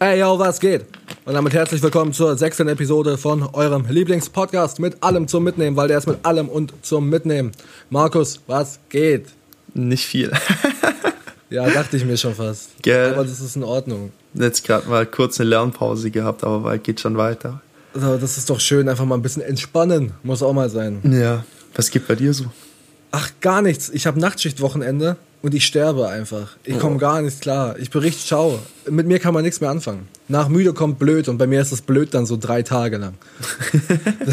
Hey yo, was geht? Und damit herzlich willkommen zur sechsten Episode von eurem Lieblingspodcast mit allem zum Mitnehmen, weil der ist mit allem und zum Mitnehmen. Markus, was geht? Nicht viel. ja, dachte ich mir schon fast. Gell. Aber das ist in Ordnung. Jetzt gerade mal kurz eine Lernpause gehabt, aber geht schon weiter. Also, das ist doch schön, einfach mal ein bisschen entspannen. Muss auch mal sein. Ja. Was gibt bei dir so? Ach, gar nichts. Ich habe Nachtschichtwochenende und ich sterbe einfach. Ich Oh. komme gar nicht klar. Ich berichte, schau. Mit mir kann man nichts mehr anfangen. Nach müde kommt blöd und bei mir ist das blöd dann so drei Tage lang.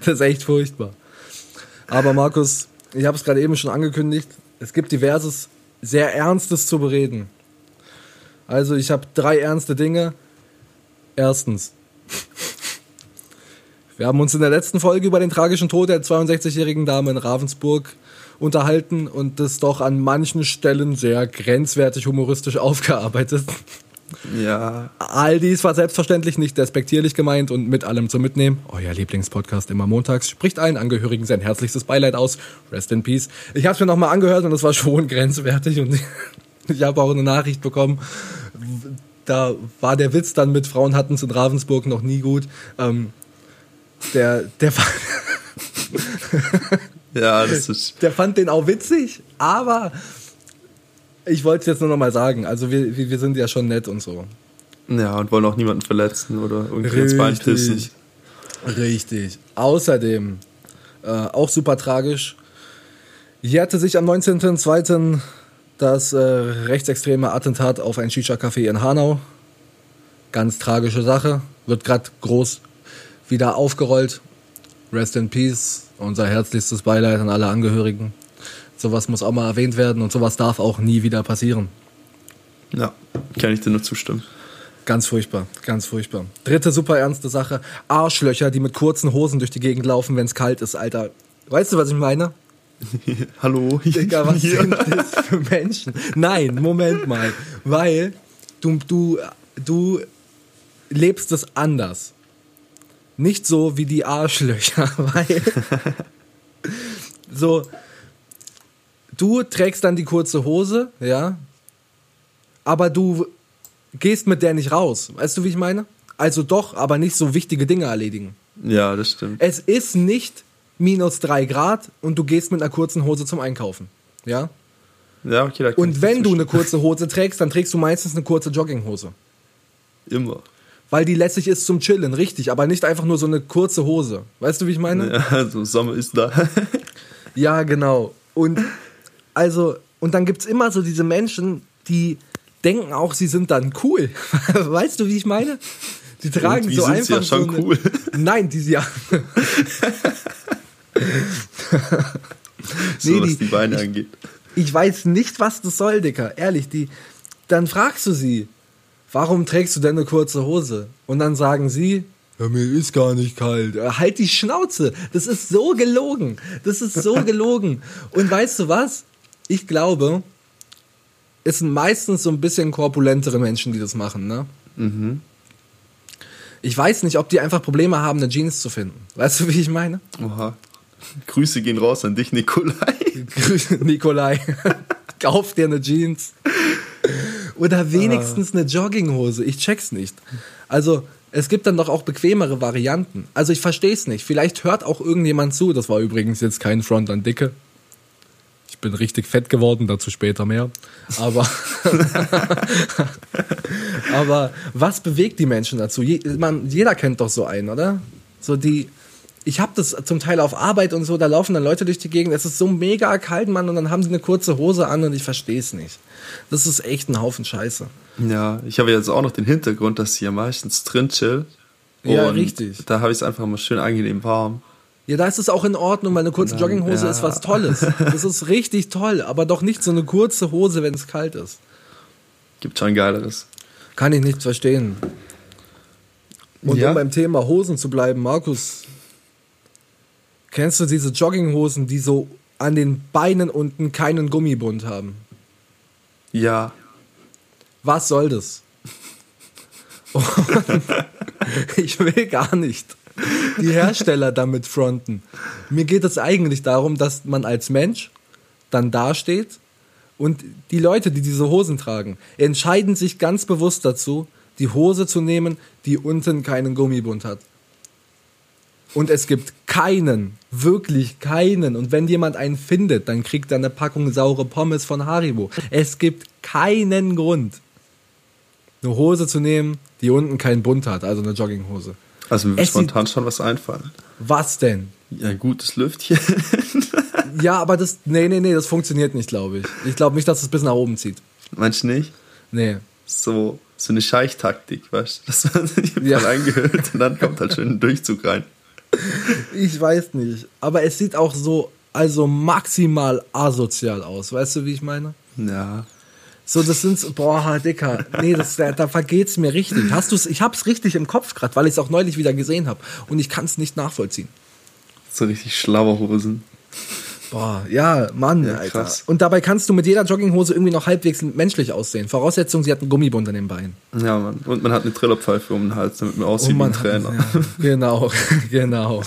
das ist echt furchtbar. Aber Markus, ich habe es gerade eben schon angekündigt. Es gibt diverses, sehr Ernstes zu bereden. Also ich habe drei ernste Dinge. Erstens. Wir haben uns in der letzten Folge über den tragischen Tod der 62-jährigen Dame in Ravensburg unterhalten und das doch an manchen Stellen sehr grenzwertig humoristisch aufgearbeitet. Ja. All dies war selbstverständlich nicht despektierlich gemeint und mit allem zu mitnehmen. Euer Lieblingspodcast immer montags spricht allen Angehörigen sein herzlichstes Beileid aus. Rest in Peace. Ich habe es mir nochmal angehört und es war schon grenzwertig und ich habe auch eine Nachricht bekommen. Da war der Witz dann mit Frauen hatten in Ravensburg noch nie gut. Ähm, der, der, Ja, das ist. der fand den auch witzig, aber ich wollte es jetzt nur noch mal sagen. Also wir, wir sind ja schon nett und so. Ja, und wollen auch niemanden verletzen oder irgendwie ins Bein pissen. Richtig. Außerdem, äh, auch super tragisch, jährte sich am 19.02. das äh, rechtsextreme Attentat auf ein Shisha-Café in Hanau. Ganz tragische Sache. Wird gerade groß wieder aufgerollt. Rest in Peace. Unser herzlichstes Beileid an alle Angehörigen. Sowas muss auch mal erwähnt werden und sowas darf auch nie wieder passieren. Ja, kann ich dir nur zustimmen. Ganz furchtbar, ganz furchtbar. Dritte super ernste Sache. Arschlöcher, die mit kurzen Hosen durch die Gegend laufen, wenn es kalt ist, Alter. Weißt du, was ich meine? Hallo. Digga, was Hier. sind das für Menschen? Nein, Moment mal. Weil du, du, du lebst es anders. Nicht so wie die Arschlöcher, weil so du trägst dann die kurze Hose, ja, aber du gehst mit der nicht raus. Weißt du, wie ich meine? Also doch, aber nicht so wichtige Dinge erledigen. Ja, das stimmt. Es ist nicht minus drei Grad und du gehst mit einer kurzen Hose zum Einkaufen. Ja? Ja, okay, da Und wenn du eine kurze Hose trägst, dann trägst du meistens eine kurze Jogginghose. Immer. Weil die lässig ist zum Chillen, richtig, aber nicht einfach nur so eine kurze Hose. Weißt du, wie ich meine? Ja, also Sommer ist da. Ja, genau. Und also, und dann gibt's immer so diese Menschen, die denken auch, sie sind dann cool. Weißt du, wie ich meine? Die tragen Irgendwie so sind sie einfach ja schon so eine, cool. Nein, die ja. so Nee, was die- die Beine angeht. Ich weiß nicht, was das soll, Dicker. Ehrlich, die. Dann fragst du sie, warum trägst du denn eine kurze Hose? Und dann sagen sie, ja, mir ist gar nicht kalt. Äh, Halt die Schnauze. Das ist so gelogen. Das ist so gelogen. Und weißt du was? Ich glaube, es sind meistens so ein bisschen korpulentere Menschen, die das machen, ne? Ich weiß nicht, ob die einfach Probleme haben, eine Jeans zu finden. Weißt du, wie ich meine? Oha. Grüße gehen raus an dich, Nikolai. Grüße, Nikolai. Kauf dir eine Jeans. Oder wenigstens eine Jogginghose. Ich check's nicht. Also, es gibt dann doch auch bequemere Varianten. Also, ich versteh's nicht. Vielleicht hört auch irgendjemand zu. Das war übrigens jetzt kein Front an Dicke. Ich bin richtig fett geworden, dazu später mehr. Aber, aber was bewegt die Menschen dazu? Je, man, jeder kennt doch so einen, oder? So die, ich habe das zum Teil auf Arbeit und so, da laufen dann Leute durch die Gegend, es ist so mega kalt, Mann, und dann haben die eine kurze Hose an und ich verstehe es nicht. Das ist echt ein Haufen Scheiße. Ja, ich habe jetzt auch noch den Hintergrund, dass sie ja meistens drin chillt. Ja, richtig. Da habe ich es einfach mal schön angenehm warm. Ja, da ist es auch in Ordnung, weil eine kurze Nein, Jogginghose ja. ist was Tolles. Das ist richtig toll, aber doch nicht so eine kurze Hose, wenn es kalt ist. Gibt schon geileres. Kann ich nicht verstehen. Und Ja? um beim Thema Hosen zu bleiben, Markus, kennst du diese Jogginghosen, die so an den Beinen unten keinen Gummibund haben? Ja. Was soll das? Ich will gar nicht die Hersteller damit fronten. Mir geht es eigentlich darum, dass man als Mensch dann dasteht und die Leute, die diese Hosen tragen, entscheiden sich ganz bewusst dazu, die Hose zu nehmen, die unten keinen Gummibund hat. Und es gibt keinen, wirklich keinen. Und wenn jemand einen findet, dann kriegt er eine Packung saure Pommes von Haribo. Es gibt keinen Grund, eine Hose zu nehmen, die unten keinen Bund hat, also eine Jogginghose. Also mir wird spontan schon was einfallen. Was denn? Ja, ein gutes Lüftchen. Ja, aber das, nee, nee, nee, das funktioniert nicht, glaube ich. Ich glaube nicht, dass es bis nach oben zieht. Meinst du nicht? Nee. So, so eine Scheichtaktik, weißt du? Dass man sich ja. eingehüllt und dann kommt halt schön ein Durchzug rein. Ich weiß nicht. Aber es sieht auch so, also maximal asozial aus. Weißt du, wie ich meine? Ja. So, das sind, so- boah, Dicker, nee, das, da, da vergeht's mir richtig. Hast du's, ich hab's richtig im Kopf gerade, weil ich es auch neulich wieder gesehen habe. Und ich kann es nicht nachvollziehen. So richtig Schlauerhosen. Boah, ja, Mann, Ja, Alter. krass. Und dabei kannst du mit jeder Jogginghose irgendwie noch halbwegs menschlich aussehen. Voraussetzung, sie hat einen Gummibund an den Beinen. Ja, Mann. Und man hat eine Trillerpfeife um den Hals, damit man aussieht wie ein Trainer. Oh Ja, genau, genau.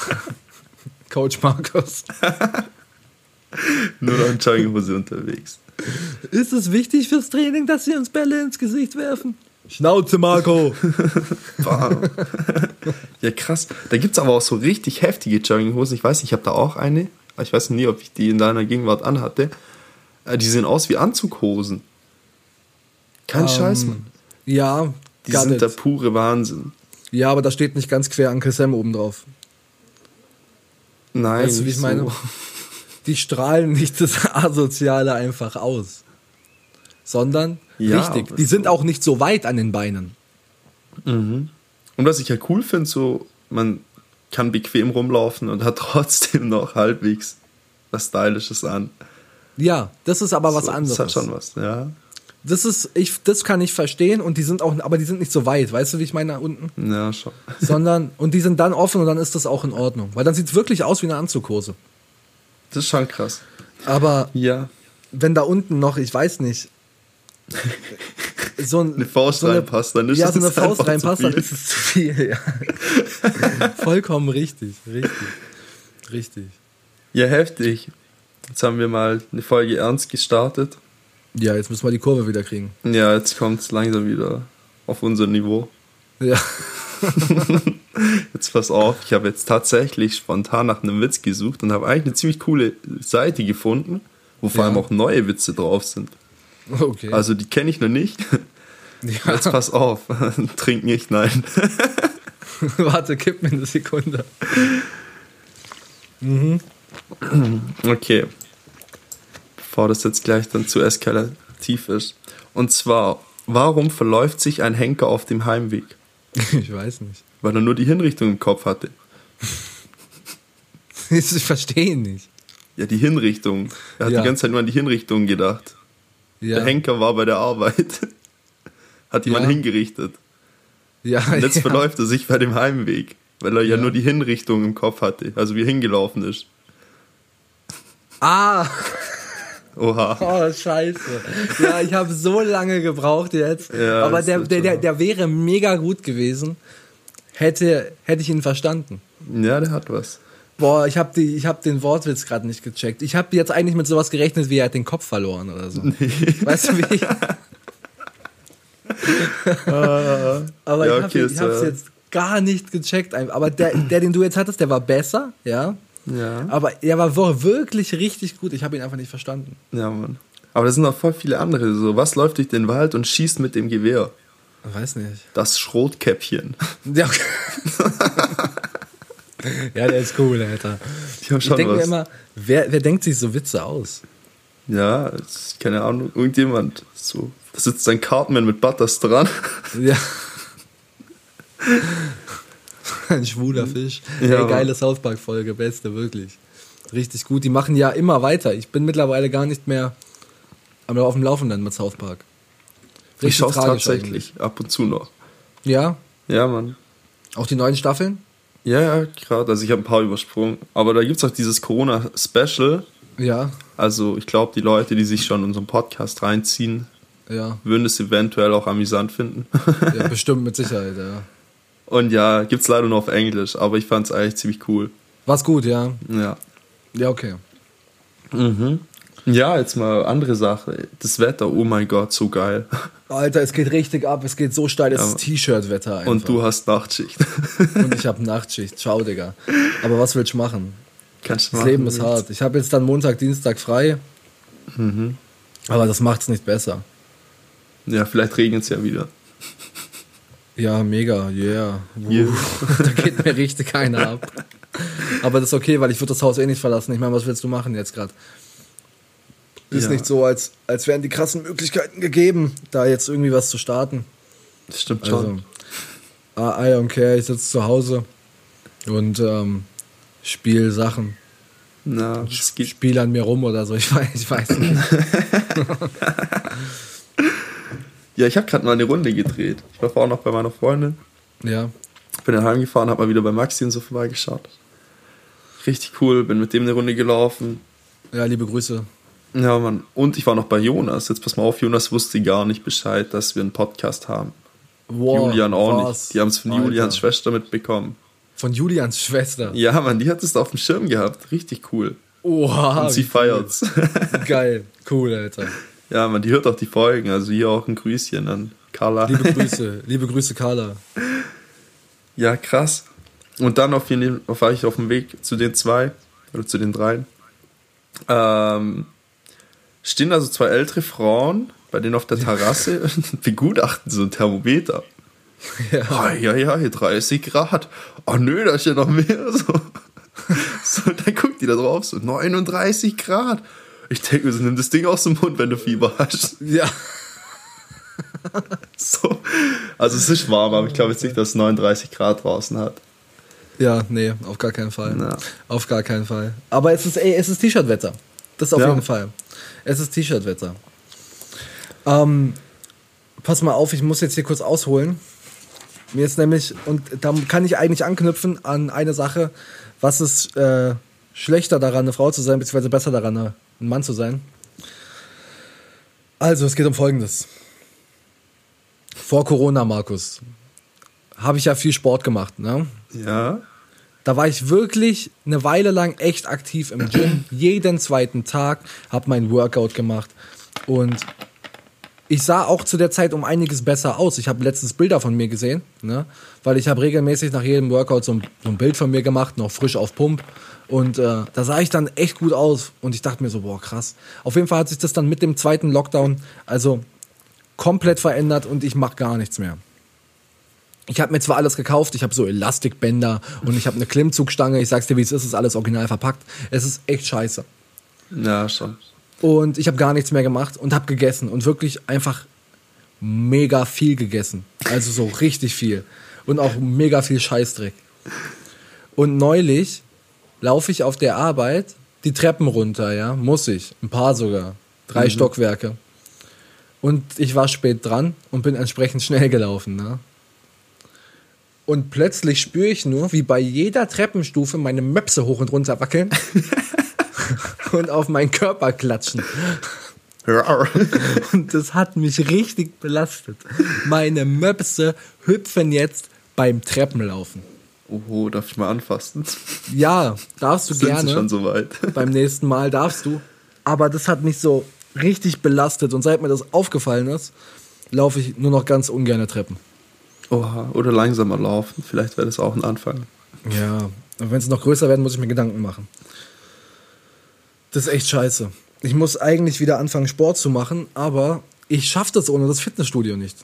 Coach Markus. Nur noch in Jogginghose unterwegs. Ist es wichtig fürs Training, dass sie uns Bälle ins Gesicht werfen? Schnauze, Marco. Ja, krass. Da gibt's aber auch so richtig heftige Jogginghosen. Ich weiß nicht, ich habe da auch eine. Ich weiß nie, ob ich die in deiner Gegenwart anhatte. Äh, Die sehen aus wie Anzughosen. Kein Scheiß, Mann. Ja, Die sind it. der pure Wahnsinn. Ja, aber da steht nicht ganz quer Uncle Sam oben drauf. Nein, Weißt du, wie ich nicht meine? so. Die strahlen nicht das Asoziale einfach aus. Sondern Ja, richtig. Die sind so- auch nicht so weit an den Beinen. Und was ich ja cool finde, so, man kann bequem rumlaufen und hat trotzdem noch halbwegs was Stylisches an. Ja, das ist aber was so, anderes. Das hat schon was, ja. Das ist, ich, das kann ich verstehen und die sind auch, aber die sind nicht so weit, weißt du, wie ich meine, unten? Ja, schon. Sondern, und die sind dann offen und dann ist das auch in Ordnung. Weil dann sieht es wirklich aus wie eine Anzughose. Das ist schon krass. Aber Ja. wenn da unten noch, ich weiß nicht, so ein, Eine Faust so eine- reinpasst, dann ist ja, so eine Faust reinpasst, dann ist es zu viel. Ja. Vollkommen richtig, richtig, richtig. Ja, heftig. Jetzt haben wir mal eine Folge ernst gestartet. Ja, jetzt müssen wir die Kurve wieder kriegen. Ja, jetzt kommt es langsam wieder auf unser Niveau. Ja, Jetzt pass auf, ich habe jetzt tatsächlich spontan nach einem Witz gesucht und habe eigentlich eine ziemlich coole Seite gefunden, wo vor Ja. allem auch neue Witze drauf sind. okay. Also die kenne ich noch nicht. Ja. Jetzt pass auf, trink nicht, nein. Warte, gib mir eine Sekunde. Okay. Bevor das jetzt gleich dann zu eskalativ ist. Und zwar, warum verläuft sich ein Henker auf dem Heimweg? Ich weiß nicht. Weil er nur die Hinrichtung im Kopf hatte. Ich verstehe nicht. Ja, die Hinrichtung. Er hat Ja. die ganze Zeit nur an die Hinrichtung gedacht. Ja, Der Henker war bei der Arbeit. Hat jemand Ja. hingerichtet. ja, Und jetzt ja. verläuft er sich bei dem Heimweg. Weil er ja, Ja. nur die Hinrichtung im Kopf hatte. Also wie er hingelaufen ist. Ah, Oha. oh, scheiße. Ja, ich habe so lange gebraucht jetzt. Ja, Aber der, der, der, der wäre mega gut gewesen, hätte, hätte ich ihn verstanden. Ja, der hat was. Boah, ich habe hab den Wortwitz gerade nicht gecheckt. Ich habe jetzt eigentlich mit sowas gerechnet, wie er hat den Kopf verloren oder so. Weißt du, wie ich... Aber Ja, ich habe okay, ich hab's äh, jetzt gar nicht gecheckt. Aber der, der, den du jetzt hattest, der war besser, ja. Ja. Aber er war wirklich richtig gut. Ich habe ihn einfach nicht verstanden. Ja, Mann. Aber da sind noch voll viele andere. So, was läuft durch den Wald und schießt mit dem Gewehr? Ich weiß nicht. Das Schrotkäppchen. Ja, okay. ja der ist cool, Alter. Ich schon denke mir immer, wer, wer denkt sich so Witze aus? Ja, keine Ahnung, irgendjemand. So, da sitzt ein Cartman mit Butters dran. Ja. Ein schwuler Fisch. Ja. Ey, geile South Park-Folge, beste, wirklich. Richtig gut. Die machen ja immer weiter. Ich bin mittlerweile gar nicht mehr am- auf dem Laufenden mit South Park. Ich schaue tatsächlich ab und zu noch. eigentlich. Ja, Ja, Mann. auch die neuen Staffeln? Ja, ja, gerade. Also ich habe ein paar übersprungen. Aber da gibt es auch dieses Corona-Special. Ja, Also ich glaube, die Leute, die sich schon unseren Podcast reinziehen, ja. würden es eventuell auch amüsant finden. Ja, bestimmt mit Sicherheit, ja. und ja, gibt's leider nur auf Englisch, aber ich fand es eigentlich ziemlich cool. War's gut, ja. Ja. Ja, okay. Ja, jetzt mal andere Sache. Das Wetter, oh mein Gott, so geil. Alter, es geht richtig ab, es geht so steil, es Ja. ist T-Shirt-Wetter. Und du hast Nachtschicht. Und ich habe Nachtschicht. Ciao, Digga. Aber was willst du machen? Kannst du Das Leben ist hart. Ich habe jetzt dann Montag, Dienstag frei. Mhm. Aber das macht's nicht besser. Ja, vielleicht regnet es ja wieder. Ja, mega, yeah. Yeah. da geht mir richtig einer ab. Aber das ist okay, weil ich würde das Haus eh nicht verlassen. Ich meine, was willst du machen jetzt gerade? Ist Ja. nicht so, als, als wären die krassen Möglichkeiten gegeben, da jetzt irgendwie was zu starten. Das stimmt Also, schon. I don't care, ich sitze zu Hause und ähm, spiele Sachen. Na. Spiele an mir rum oder so, ich weiß, ich weiß nicht. Ja, ich habe gerade mal eine Runde gedreht. Ich war vorhin noch bei meiner Freundin. Ja, Bin dann heimgefahren, habe mal wieder bei Maxi und so vorbeigeschaut. Richtig cool, bin mit dem eine Runde gelaufen. ja, liebe Grüße. Ja, Mann. Und ich war noch bei Jonas. Jetzt pass mal auf, Jonas wusste gar nicht Bescheid, dass wir einen Podcast haben. Wow, Julian auch was? nicht. Die haben es von Alter. Julians Schwester mitbekommen. Von Julians Schwester. Ja, Mann, die hat es auf dem Schirm gehabt. Richtig cool. Oha. Und sie feiert's. cool. Geil, cool, Alter. ja, man, die hört auch die Folgen. Also hier auch ein Grüßchen an Carla. Liebe Grüße, liebe Grüße, Carla. Ja, krass. Und dann auf jeden Fall war ich auf dem Weg zu den zwei oder zu den dreien. Ähm, stehen also zwei ältere Frauen bei denen auf der Terrasse und begutachten so ein Thermometer. Ja. Ja, ja, hier 30 Grad. Oh nö, da ist ja noch mehr. So, so dann guckt die da drauf, so 39 Grad. Ich denke mir so, nimm das Ding aus dem Mund, wenn du Fieber hast. Ja. So. Also es ist warm, aber ich glaube jetzt nicht, dass es 39 Grad draußen hat. Ja, nee, auf gar keinen Fall. Na. Auf gar keinen Fall. Aber es ist, ey, es ist T-Shirt-Wetter. Das auf Ja. jeden Fall. Es ist T-Shirt-Wetter. Ähm, pass mal auf, ich muss jetzt hier kurz ausholen. Mir ist nämlich, und da kann ich eigentlich anknüpfen an eine Sache, was ist äh, schlechter daran, eine Frau zu sein, beziehungsweise besser daran, ein Mann zu sein. Also, es geht um Folgendes. Vor Corona, Markus, habe ich ja viel Sport gemacht, ne? Ja. Da war ich wirklich eine Weile lang echt aktiv im Gym. Jeden zweiten Tag habe mein Workout gemacht. Und ich sah auch zu der Zeit um einiges besser aus. Ich habe letztens Bilder von mir gesehen, ne? weil ich habe regelmäßig nach jedem Workout so ein, so ein Bild von mir gemacht, noch frisch auf Pump. Und äh, da sah ich dann echt gut aus. Und ich dachte mir so, boah, krass. Auf jeden Fall hat sich das dann mit dem zweiten Lockdown also komplett verändert und ich mache gar nichts mehr. Ich habe mir zwar alles gekauft, ich habe so Elastikbänder und ich habe eine Klimmzugstange. Ich sag's dir, wie es ist, ist alles original verpackt. Es ist echt scheiße. Ja, schon. Und ich habe gar nichts mehr gemacht und habe gegessen und wirklich einfach mega viel gegessen. Also so richtig viel. Und auch mega viel Scheißdreck. Und neulich laufe ich auf der Arbeit die Treppen runter, ja, muss ich. Ein paar sogar. Drei Stockwerke. Und ich war spät dran und bin entsprechend schnell gelaufen, ne? Und plötzlich spüre ich nur, wie bei jeder Treppenstufe meine Möpse hoch und runter wackeln und auf meinen Körper klatschen. Und das hat mich richtig belastet. Meine Möpse hüpfen jetzt beim Treppenlaufen. Oh, darf ich mal anfassen? Ja, darfst du Sind sie gerne. schon soweit? Beim nächsten Mal darfst du. Aber das hat mich so richtig belastet. Und seit mir das aufgefallen ist, laufe ich nur noch ganz ungerne Treppen. Oha, oder langsamer laufen. Vielleicht wäre das auch ein Anfang. Ja, und wenn es noch größer werden, muss ich mir Gedanken machen. Das ist echt scheiße. Ich muss eigentlich wieder anfangen, Sport zu machen, aber ich schaffe das ohne das Fitnessstudio nicht.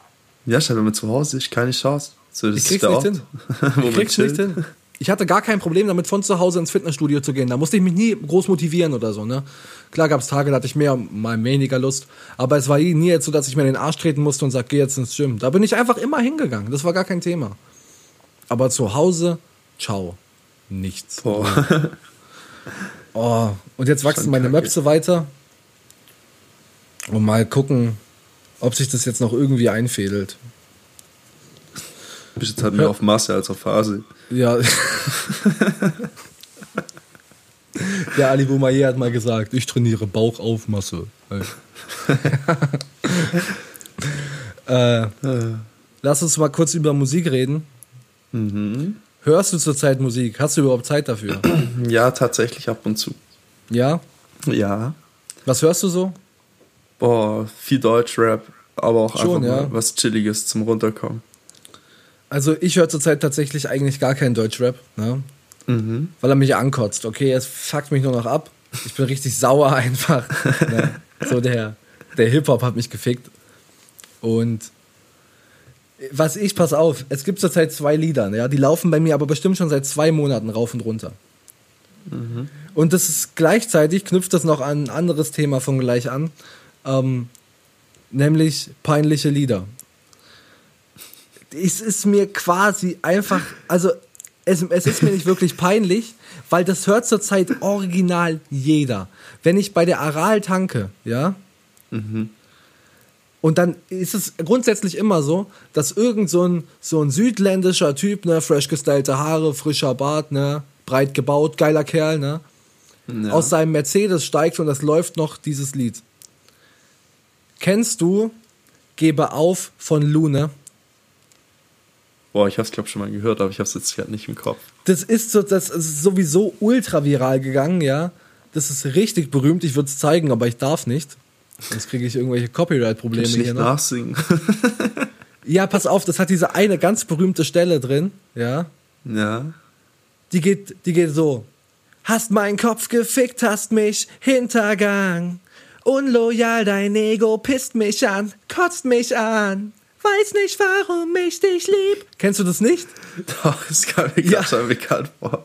Ja, schon, wenn man zu Hause ist, keine Chance. So, Ich krieg's nicht Ort, hin. Ich krieg's nicht chillt. hin. Ich hatte gar kein Problem damit, von zu Hause ins Fitnessstudio zu gehen. Da musste ich mich nie groß motivieren oder so. Ne? Klar gab es Tage, da hatte ich mehr, mal weniger Lust. Aber es war nie jetzt so, dass ich mir in den Arsch treten musste und sag, geh jetzt ins Gym. Da bin ich einfach immer hingegangen. Das war gar kein Thema. Aber zu Hause, ciao. Nichts. Boah. Oh, und jetzt wachsen Schon meine. Möpse weiter. Und mal gucken, ob sich das jetzt noch irgendwie einfädelt. Du bist jetzt halt mehr auf Masse als auf Phase. Ja. Der Ali Boumaier hat mal gesagt, ich trainiere Bauchaufmasse. äh, lass uns mal kurz über Musik reden. Mhm. Hörst du zurzeit Musik? Hast du überhaupt Zeit dafür? Ja, tatsächlich ab und zu. Ja? Ja. Was hörst du so? Boah, viel Deutschrap. Aber auch Schon, einfach mal ja. was Chilliges zum Runterkommen. Also ich höre zurzeit tatsächlich eigentlich gar keinen Deutschrap, ne? Mhm. weil er mich ankotzt. Okay, es fuckt mich nur noch ab. Ich bin richtig sauer einfach. ne? So der, der Hip-Hop hat mich gefickt. Und was ich, pass auf, es gibt zurzeit zwei Lieder, ja, die laufen bei mir aber bestimmt schon seit zwei Monaten rauf und runter. Und das ist gleichzeitig, knüpft das noch an ein anderes Thema von gleich an, ähm, nämlich peinliche Lieder. Es ist mir quasi einfach, also es, es ist mir nicht wirklich peinlich, weil das hört zurzeit original jeder. Wenn ich bei der Aral tanke, ja, und dann ist es grundsätzlich immer so, dass irgend so ein, so ein südländischer Typ, ne, fresh gestylte Haare, frischer Bart, ne, breit gebaut, geiler Kerl, ne, Ja. aus seinem Mercedes steigt und das läuft noch dieses Lied. Kennst du Gebe auf von Lune? Boah, ich hab's glaube schon mal gehört, aber ich hab's jetzt gerade nicht im Kopf. Das ist, so, das ist sowieso ultra viral gegangen, ja. Das ist richtig berühmt. Ich würde es zeigen, aber ich darf nicht. Sonst kriege ich irgendwelche Copyright-Probleme hier nicht noch. nachsingen? Ja, pass auf, das hat diese eine ganz berühmte Stelle drin, ja. ja. Die geht, die geht so. Hast meinen Kopf gefickt, hast mich hintergang. Unloyal, dein Ego pisst mich an, kotzt mich an. Weiß nicht, warum ich dich lieb. Kennst du das nicht? Doch, das kam mir Ja. gerade schon bekannt vor.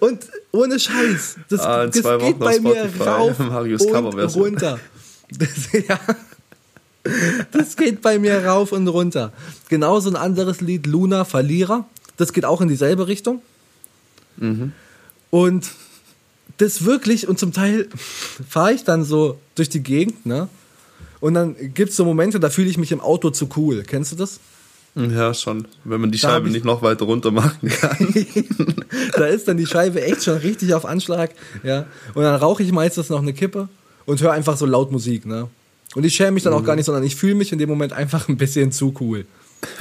Und ohne Scheiß, das, Ah, das geht bei mir rauf Marius und runter. Das, ja, das geht bei mir rauf und runter. Genauso ein anderes Lied, Luna, Verlierer. Das geht auch in dieselbe Richtung. Mhm. Und das wirklich, und zum Teil fahre ich dann so durch die Gegend, ne? Und dann gibt es so Momente, da fühle ich mich im Auto zu cool. Kennst du das? Ja, schon. Wenn man die Da Scheibe ich- nicht noch weiter runter machen kann. da ist dann die Scheibe echt schon richtig auf Anschlag, ja. Und dann rauche ich meistens noch eine Kippe und höre einfach so laut Musik, ne. Und ich schäme mich dann auch gar nicht, sondern ich fühle mich in dem Moment einfach ein bisschen zu cool.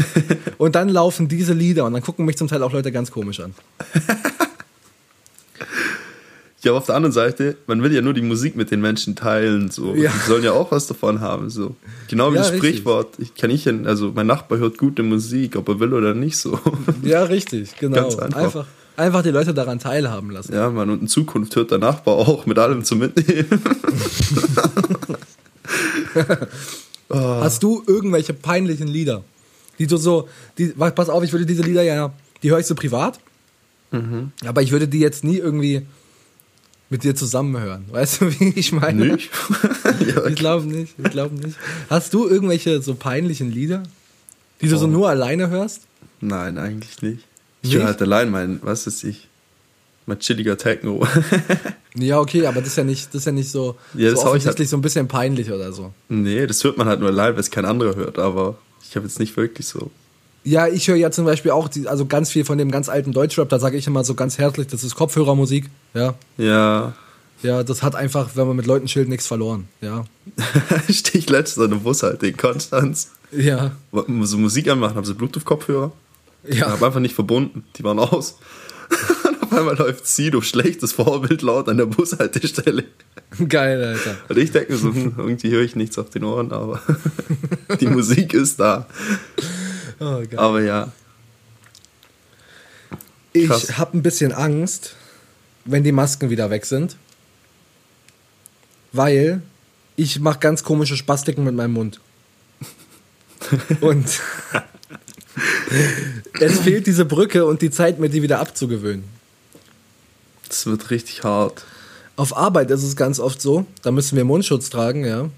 Und dann laufen diese Lieder und dann gucken mich zum Teil auch Leute ganz komisch an. Ja, aber auf der anderen Seite, man will ja nur die Musik mit den Menschen teilen. So. Ja. Die sollen ja auch was davon haben. So. Genau wie Ja, das. Sprichwort. Ich kann ich, also mein Nachbar hört gute Musik, ob er will oder nicht so. Ja, richtig, genau. Ganz einfach. einfach. Einfach die Leute daran teilhaben lassen. Ja, man, und in Zukunft hört der Nachbar auch mit allem zu mitnehmen. Hast du irgendwelche peinlichen Lieder? Die du so, die, pass auf, ich würde diese Lieder ja, die höre ich so privat, Mhm. aber ich würde die jetzt nie irgendwie mit dir zusammen hören. Weißt du, wie ich meine? Nicht? ja, Ich glaube nicht, ich glaube nicht. Hast du irgendwelche so peinlichen Lieder, die du so Oh. nur alleine hörst? Nein, eigentlich nicht. Ich höre halt allein mein, was ist ich? Mein chilliger Techno. Ja, okay, aber das ist ja nicht, das ist ja nicht so, Ja, so das hau ich offensichtlich so ein bisschen peinlich oder so. nee, das hört man halt nur live, weil es kein anderer hört, aber ich habe jetzt nicht wirklich so. Ja, ich höre ja zum Beispiel auch die, also ganz viel von dem ganz alten Deutschrap, da sage ich immer so ganz herzlich, das ist Kopfhörermusik, ja. Ja. Ja, das hat einfach, wenn man mit Leuten chillt, nichts verloren, ja. Stehe ich letztens an einem Bus halt in Konstanz. Ja, so Musik anmachen, haben sie Bluetooth-Kopfhörer. Ich ja, habe einfach nicht verbunden. Die waren aus. Und auf einmal läuft Sido, schlechtes Vorbild laut an der Bushaltestelle. geil, Alter. Und ich denke so, hm, irgendwie höre ich nichts auf den Ohren, aber die Musik ist da. Oh. Aber ja, krass. Ich habe ein bisschen Angst, wenn die Masken wieder weg sind, weil ich mache ganz komische Spastiken mit meinem Mund. Und es fehlt diese Brücke und die Zeit, mir die wieder abzugewöhnen. das wird richtig hart. Auf Arbeit ist es ganz oft so, da müssen wir Mundschutz tragen, ja.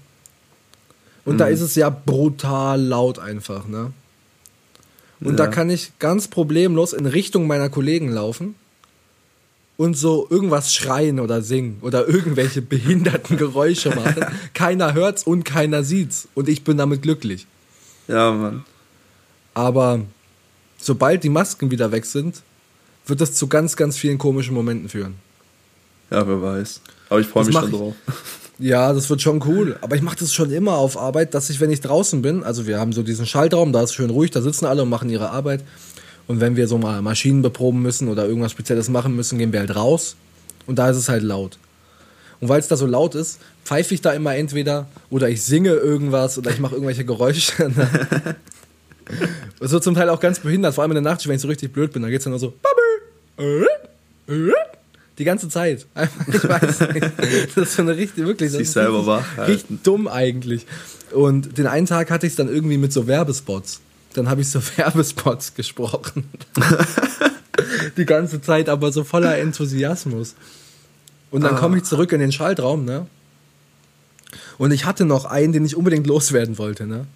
Und da ist es ja brutal laut einfach, ne? Und da Ja. kann ich ganz problemlos in Richtung meiner Kollegen laufen und so irgendwas schreien oder singen oder irgendwelche behinderten Geräusche machen. keiner hört's und keiner sieht's. Und ich bin damit glücklich. Ja, Mann. Aber sobald die Masken wieder weg sind, wird das zu ganz, ganz vielen komischen Momenten führen. Ja, wer weiß. Aber ich freue mich schon drauf. Ja, das wird schon cool. Aber ich mache das schon immer auf Arbeit, dass ich, wenn ich draußen bin, also wir haben so diesen Schaltraum, da ist schön ruhig, da sitzen alle und machen ihre Arbeit. Und wenn wir so mal Maschinen beproben müssen oder irgendwas Spezielles machen müssen, gehen wir halt raus. Und da ist es halt laut. Und weil es da so laut ist, pfeife ich da immer entweder oder ich singe irgendwas oder ich mache irgendwelche Geräusche. Ne? so zum Teil auch ganz behindert, vor allem in der Nacht, wenn ich so richtig blöd bin, dann geht es dann nur so die ganze Zeit. Ich weiß nicht. Das ist so eine richtig, wirklich. Sich selber wach. Richtig dumm eigentlich. Und den einen Tag hatte ich es dann irgendwie mit so Werbespots. Dann habe ich so Werbespots gesprochen. die ganze Zeit, aber so voller Enthusiasmus. Und dann ah. komme ich zurück in den Schaltraum, ne? Und ich hatte noch einen, den ich unbedingt loswerden wollte, ne?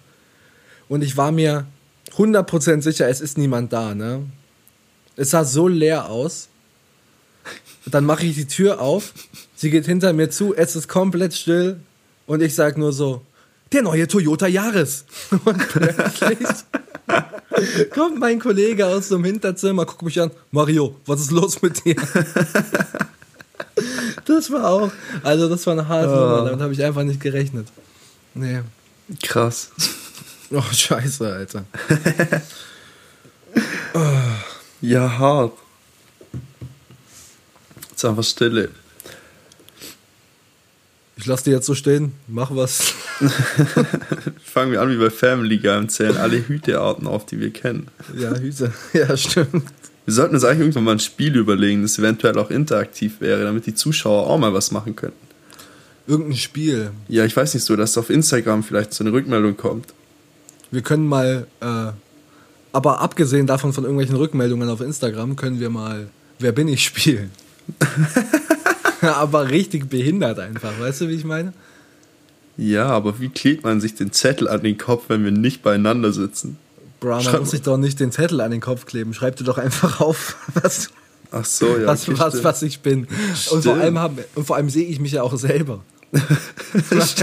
Und ich war mir 100% sicher, es ist niemand da, ne? Es sah so leer aus. Dann mache ich die Tür auf, sie geht hinter mir zu, es ist komplett still und ich sage nur so, der neue Toyota Yaris. Und plötzlich kommt mein Kollege aus dem Hinterzimmer, guckt mich an, Mario, was ist los mit dir? Das war auch, also das war eine harte oh. Nummer, damit habe ich einfach nicht gerechnet. Nee. Krass. Oh, scheiße, Alter. oh. Ja, hart. Jetzt einfach Stille. Ich lasse dir jetzt so stehen, mach was. Fangen wir an wie bei Family Guy und zählen alle Hütearten auf, die wir kennen. Ja, Hüte. Ja, stimmt. Wir sollten uns eigentlich irgendwann mal ein Spiel überlegen, das eventuell auch interaktiv wäre, damit die Zuschauer auch mal was machen könnten. Irgendein Spiel. Ja, ich weiß nicht so, dass auf Instagram vielleicht so eine Rückmeldung kommt. Wir können mal, äh, aber abgesehen davon von irgendwelchen Rückmeldungen auf Instagram, können wir mal Wer bin ich spielen. aber richtig behindert einfach, weißt du, wie ich meine? Ja, aber wie klebt man sich den Zettel an den Kopf, wenn wir nicht beieinander sitzen? Bro, man muss sich doch nicht den Zettel an den Kopf kleben. Schreib dir doch einfach auf, was, Ach so, ja, was, okay, was, was ich bin. Und vor, allem haben, und vor allem sehe ich mich ja auch selber. das,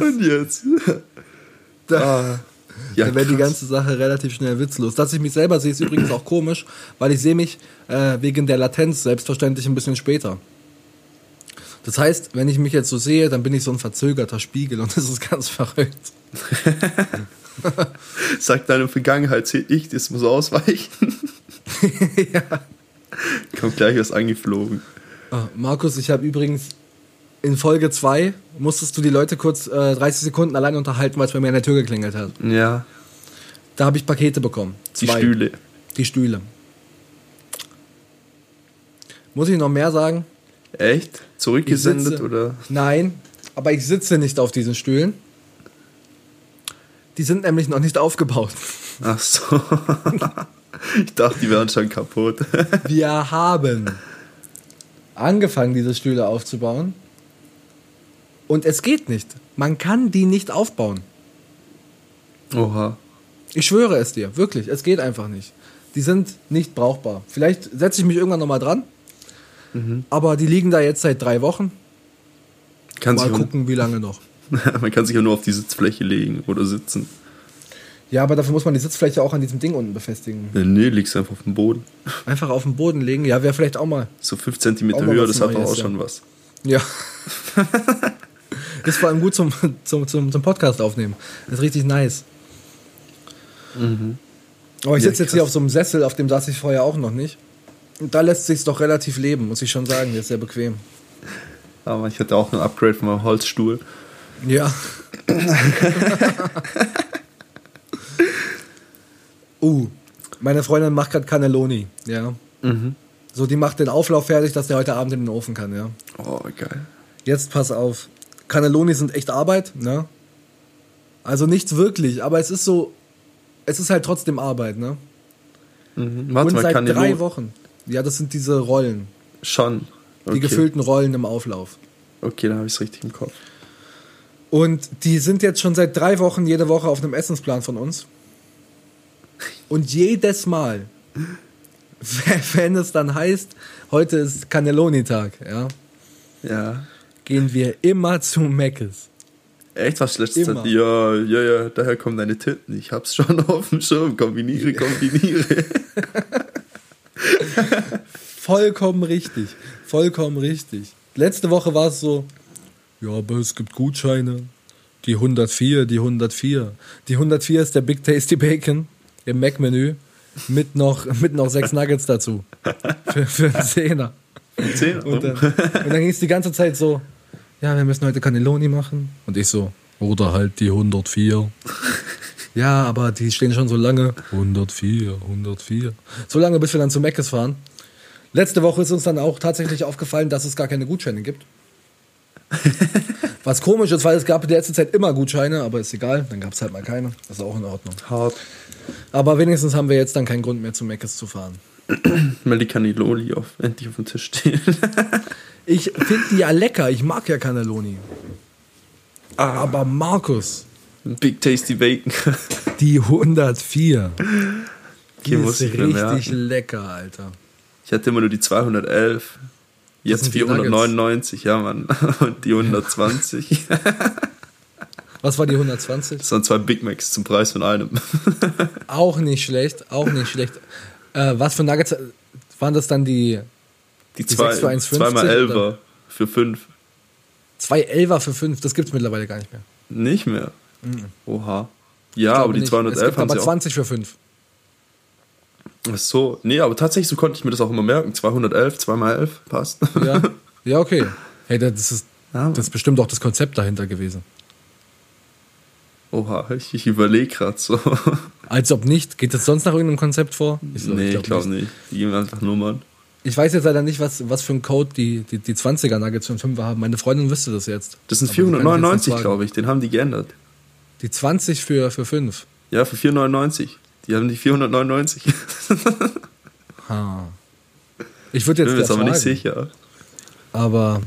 und jetzt? Da, ah. Ja, dann wäre die ganze Sache relativ schnell witzlos. Dass ich mich selber sehe, ist übrigens auch komisch, weil ich sehe mich äh, wegen der Latenz selbstverständlich ein bisschen später. Das heißt, wenn ich mich jetzt so sehe, dann bin ich so ein verzögerter Spiegel und das ist ganz verrückt. Sagt deine Vergangenheit, sehe ich, das muss ausweichen. ja. Kommt gleich was angeflogen. Ah, Markus, ich habe übrigens in Folge 2 musstest du die Leute kurz äh, 30 Sekunden allein unterhalten, weil es bei mir an der Tür geklingelt hat. Ja. Da habe ich Pakete bekommen. Zwei. Die Stühle. Die Stühle. Muss ich noch mehr sagen? Echt? Zurückgesendet sitze, oder? Nein, aber ich sitze nicht auf diesen Stühlen. Die sind nämlich noch nicht aufgebaut. Ach so. ich dachte, die wären schon kaputt. Wir haben angefangen, diese Stühle aufzubauen. Und es geht nicht. Man kann die nicht aufbauen. Oha. Ich schwöre es dir, wirklich. Es geht einfach nicht. Die sind nicht brauchbar. Vielleicht setze ich mich irgendwann nochmal dran. Mhm. Aber die liegen da jetzt seit drei Wochen. Kann Mal gucken, wie lange noch. man kann sich ja nur auf die Sitzfläche legen oder sitzen. Ja, aber dafür muss man die Sitzfläche auch an diesem Ding unten befestigen. Ja, nee, liegst einfach auf dem Boden. Einfach auf dem Boden legen, ja, wäre vielleicht auch mal. So 5 cm höher, das hat doch auch schon was. Ja. ist vor allem gut zum, zum, zum, zum Podcast aufnehmen. Das ist richtig nice. Mhm. Aber ich sitze ja, jetzt hier auf so einem Sessel, auf dem saß ich vorher auch noch nicht. Und da lässt sich doch relativ leben, muss ich schon sagen. Der ist sehr bequem. Aber ich hatte auch ein Upgrade von meinem Holzstuhl. Ja. uh, meine Freundin macht gerade Cannelloni, ja. Mhm. So, die macht den Auflauf fertig, dass der heute Abend in den Ofen kann, ja. Oh, geil. Jetzt pass auf. Cannelloni sind echt Arbeit, ne? Also nichts wirklich, aber es ist so, es ist halt trotzdem Arbeit, ne? Mhm. Warte Und mal, seit Cannelloni. drei Wochen. Ja, das sind diese Rollen. Schon. Okay. Die gefüllten Rollen im Auflauf. Okay, dann habe ich es richtig im Kopf. Und die sind jetzt schon seit drei Wochen jede Woche auf einem Essensplan von uns. Und jedes Mal, wenn es dann heißt, heute ist Cannelloni-Tag, ja. Ja gehen wir immer zu Meckes. Echt was Schlechtes? Immer. Ja, ja, ja, daher kommen deine Titten. Ich hab's schon auf dem Schirm. Kombiniere, kombiniere. Vollkommen richtig. Vollkommen richtig. Letzte Woche war es so, ja, aber es gibt Gutscheine. Die 104, die 104. Die 104 ist der Big Tasty Bacon im Mac-Menü mit noch, mit noch sechs Nuggets dazu. Für, für einen Zehner. 10 Euro. Und dann, und dann ging es die ganze Zeit so, ja, wir müssen heute Cannelloni machen. Und ich so, oder halt die 104. ja, aber die stehen schon so lange. 104, 104. So lange, bis wir dann zu Meckes fahren. Letzte Woche ist uns dann auch tatsächlich aufgefallen, dass es gar keine Gutscheine gibt. Was komisch ist, weil es gab in der letzten Zeit immer Gutscheine, aber ist egal, dann gab es halt mal keine. Das ist auch in Ordnung. Hart. Aber wenigstens haben wir jetzt dann keinen Grund mehr zu Meckes zu fahren. Mal die Cannelloni auf, endlich auf dem Tisch stehen. Ich finde die ja lecker, ich mag ja Cannelloni. Ah. Aber Markus, Big Tasty Bacon. die 104. Die muss ist richtig lecker, Alter. Ich hatte immer nur die 211. Jetzt sind die 499, ja, Mann. Und die 120. Was war die 120? Das waren zwei Big Macs zum Preis von einem. Auch nicht schlecht, auch nicht schlecht. Äh, was für Nuggets waren das dann die Die, Die zwei, 6 für 1,50 zweimal oder? Elfer für 5. zwei Elfer für 5? Das gibt's mittlerweile gar nicht mehr. Nicht mehr. Oha. Ja, aber glaube die nicht. 211 Es gibt haben aber sie auch. 20 für 5. Ach so. Nee, aber tatsächlich so konnte ich mir das auch immer merken. 211, 2 mal 11, passt. Ja, ja okay. Hey, das ist, Ja, das ist bestimmt auch das Konzept dahinter gewesen. Oha, ich, ich überlege gerade so. Als ob nicht. Geht das sonst nach irgendeinem Konzept vor? Ich nee, ich glaub glaube nicht. Die geben einfach Nummern. Ich weiß jetzt leider nicht, was, was für ein Code die, die, die 20er Nuggets für einen 5er haben. Meine Freundin wüsste das jetzt. Das sind Aber die kann ich jetzt 499, nicht fragen. glaube ich. Den haben die geändert. Die 20 für, für 5. Ja, für 499. Die haben die 499. Ha. Ich würde Ich jetzt bin mir jetzt aber nicht sicher. Aber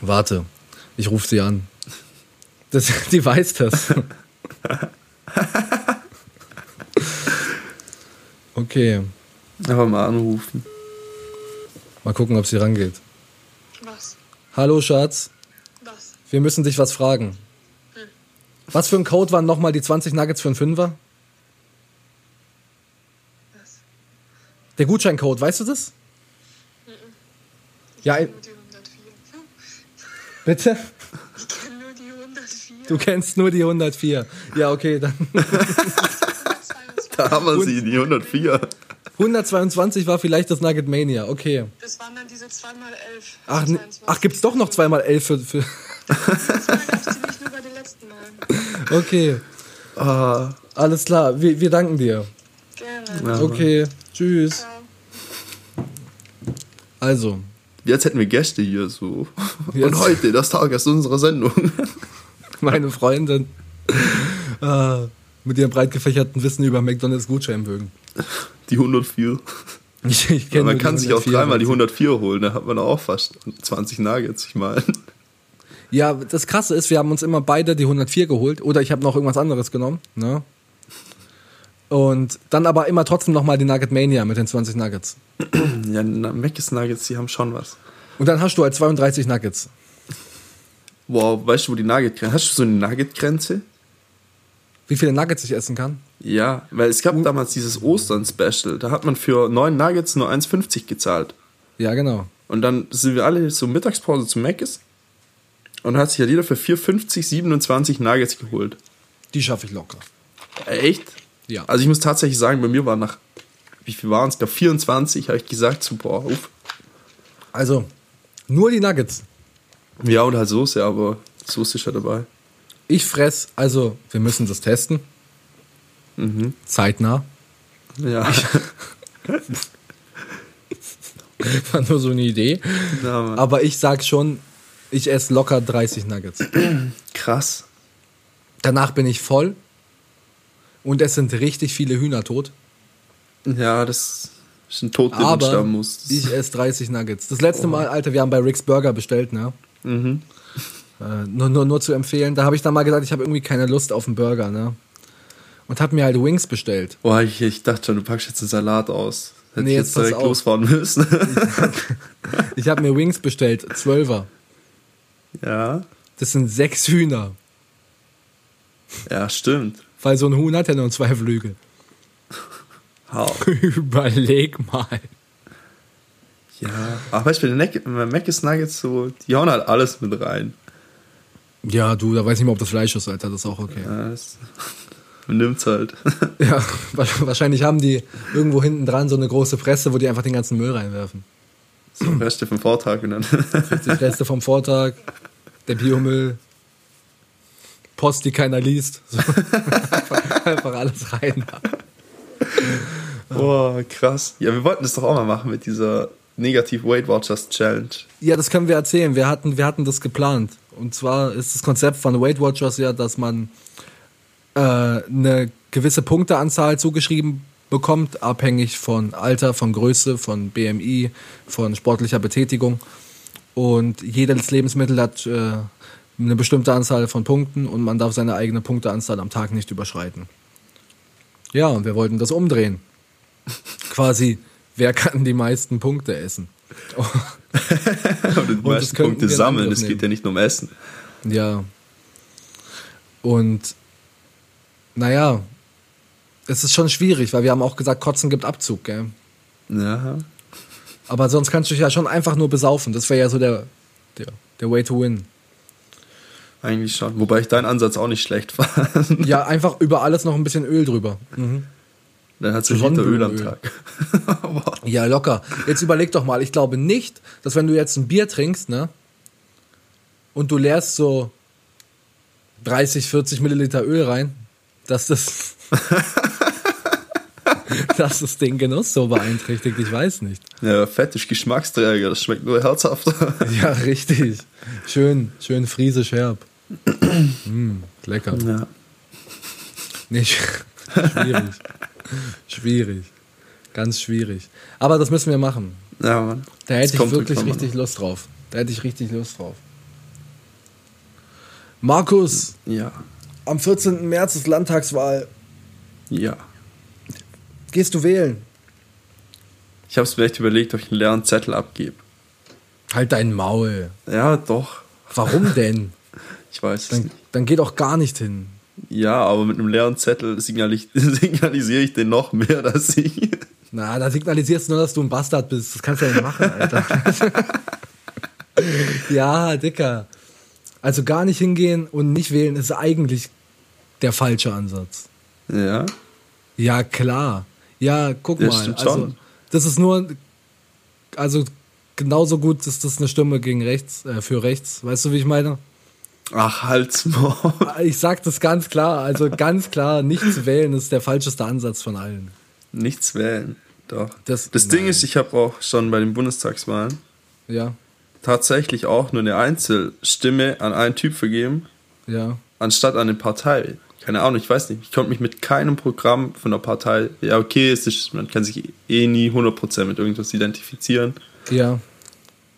warte, ich rufe sie an. Das, die weiß das. Okay, Einfach mal anrufen. mal gucken, ob sie rangeht. Was? Hallo Schatz, Was? wir müssen dich was fragen. Was für ein Code waren nochmal die 20 Nuggets für einen Fünfer? Was? Der Gutscheincode, weißt du das? Ja, Ich ein- kenn nur die 104. bitte? Ich kenne nur die 104. Du kennst nur die 104. Ja, okay, dann. 122. Da haben wir sie, die 104. 122 war vielleicht das Nugget Mania, okay. Das waren dann diese 2x11. Ach, ne, ach gibt's doch noch zweimal 11 für, für. Das die nicht nur bei den letzten Malen. Okay, Ah, alles klar, wir, wir danken dir. Gerne. ja. Okay, tschüss. Ciao. Also, Jetzt hätten wir Gäste hier so. Jetzt. Und heute, das Tages unserer Sendung. meine Freundin äh, mit ihrem breit gefächerten Wissen über McDonalds Gutscheinbögen. Die 104. Ich, ich kenn man kann sich auch 104, dreimal die aber- 104 holen, da hat man auch fast 20 Nuggets, ich meine. Ja, das Krasse ist, wir haben uns immer beide die 104 geholt oder ich habe noch irgendwas anderes genommen. Ne? Und dann aber immer trotzdem nochmal die Nugget Mania mit den 20 Nuggets. Ja, Mc's Nuggets, die haben schon was. Und dann hast du halt 32 Nuggets. Wow, weißt du, wo die Nugget-Grenze Hast du so eine Nugget-Grenze? Wie viele Nuggets ich essen kann? Ja, weil es gab damals dieses Ostern-Special. Da hat man für 9 Nuggets nur 1,50 gezahlt. Ja, genau. Und dann sind wir alle zur Mittagspause zu Mc's. Und hat sich ja jeder für 4,50 27 Nuggets geholt. Die schaffe ich locker. Echt? Ja. Also ich muss tatsächlich sagen, bei mir war nach, wie viel waren es? Ich glaube 24, habe ich gesagt, boah, uff. Also, nur die Nuggets. Ja, und halt Soße, aber Soße ist ja dabei. Ich fress, also, wir müssen das testen. Mhm. Zeitnah. Ja, War nur so eine Idee. ja. Aber ich sag schon, ich esse locker 30 Nuggets. krass. Danach bin ich voll. Und es sind richtig viele Hühner tot. Ja, das ist ein Tod, den man Aber sterben muss. Das- ich esse 30 Nuggets. Das letzte Mal, Alter, wir haben bei Rick's Burger bestellt, ne? Mhm. Äh, nur, nur, nur zu empfehlen. Da habe ich dann mal gesagt, ich habe irgendwie keine Lust auf einen Burger, ne? Und habe mir halt Wings bestellt. Boah, ich, ich dachte schon, du packst jetzt einen Salat aus. Hätte Nee, ich jetzt jetzt direkt losfahren müssen. Ich habe mir Wings bestellt, Zwölfer. ja. Das sind sechs Hühner. Ja, stimmt. Weil so ein Huhn hat ja nur zwei Flügel. Hau. Überleg mal. Ja. Aber du, bei den Mac- Mc's Nuggets so, die hauen halt alles mit rein. Ja, du, da weiß ich nicht mehr, ob das Fleisch ist, Alter. Das ist auch okay. Ja, das, man nimmt's halt. Ja, wa- wahrscheinlich haben die irgendwo hinten dran so eine große Presse, wo die einfach den ganzen Müll reinwerfen. So Reste vom Vortag und dann. Die Reste vom Vortag, der Biomüll, Post, die keiner liest. So. einfach, einfach alles rein. Boah, krass. Ja, wir wollten das doch auch mal machen mit dieser Negativ Weight Watchers Challenge. Ja, das können wir erzählen. Wir hatten, wir hatten das geplant. Und zwar ist das Konzept von Weight Watchers ja, dass man äh, eine gewisse Punkteanzahl zugeschrieben bekommt, abhängig von Alter, von Größe, von BMI, von sportlicher Betätigung. Und jedes Lebensmittel hat äh, eine bestimmte Anzahl von Punkten und man darf seine eigene Punkteanzahl am Tag nicht überschreiten. Ja, und wir wollten das umdrehen. Quasi, wer kann die meisten Punkte essen? Oder die Und meisten Punkte sammeln. Es geht ja nicht nur um Essen. Ja. Und naja, es ist schon schwierig, weil wir haben auch gesagt, Kotzen gibt Abzug, gell? Ja. Aber sonst kannst du dich ja schon einfach nur besaufen. Das wäre ja so der, der, der Way to win. Eigentlich schon. Wobei ich deinen Ansatz auch nicht schlecht fand. Ja, einfach über alles noch ein bisschen Öl drüber. Mhm. Dann hat sie Öl am. Tag. Ja, locker. Jetzt überleg doch mal, ich glaube nicht, dass wenn du jetzt ein Bier trinkst, ne? Und du leerst so 30, 40 Milliliter Öl rein, dass das, dass das den Genuss so beeinträchtigt, ich weiß nicht. Ja, Fett ist Geschmacksträger. Das schmeckt nur herzhafter. Ja, richtig. Schön, schön friesisch herb. mm, lecker. Ja. Sch- schwierig. schwierig. Ganz schwierig. Aber das müssen wir machen. Ja, Mann. Da hätte ich wirklich richtig Lust drauf. Da hätte ich richtig Lust drauf. Markus. Ja. am 14. März ist Landtagswahl. Ja. Gehst du wählen? Ich habe es vielleicht überlegt, ob ich einen leeren Zettel abgebe. Halt dein Maul. Ja, doch. Warum denn? Ich weiß es Dann, nicht. dann geh doch gar nicht hin. Ja, aber mit einem leeren Zettel signalis signalisiere ich den noch mehr, dass ich. Na, da signalisierst du nur, dass du ein Bastard bist. Das kannst du ja nicht machen, Alter. ja, Dicker. Also gar nicht hingehen und nicht wählen ist eigentlich der falsche Ansatz. Ja. Ja, klar. Ja, guck Ja, mal. Also, das ist nur, also genauso gut ist das eine Stimme gegen rechts, äh, für rechts. Weißt du, wie ich meine? Ach, halt's Maul. Ich sag das ganz klar. Also ganz klar, nicht zu wählen ist der falscheste Ansatz von allen. Nichts wählen. Doch. Das- Das, Ding ist, ich habe auch schon bei den Bundestagswahlen Ja, tatsächlich auch nur eine Einzelstimme an einen Typ vergeben, ja. anstatt an eine Partei. Keine Ahnung, ich weiß nicht. Ich konnte mich mit keinem Programm von der Partei. Ja, okay, es ist, man kann sich eh nie 100% mit irgendwas identifizieren. Ja,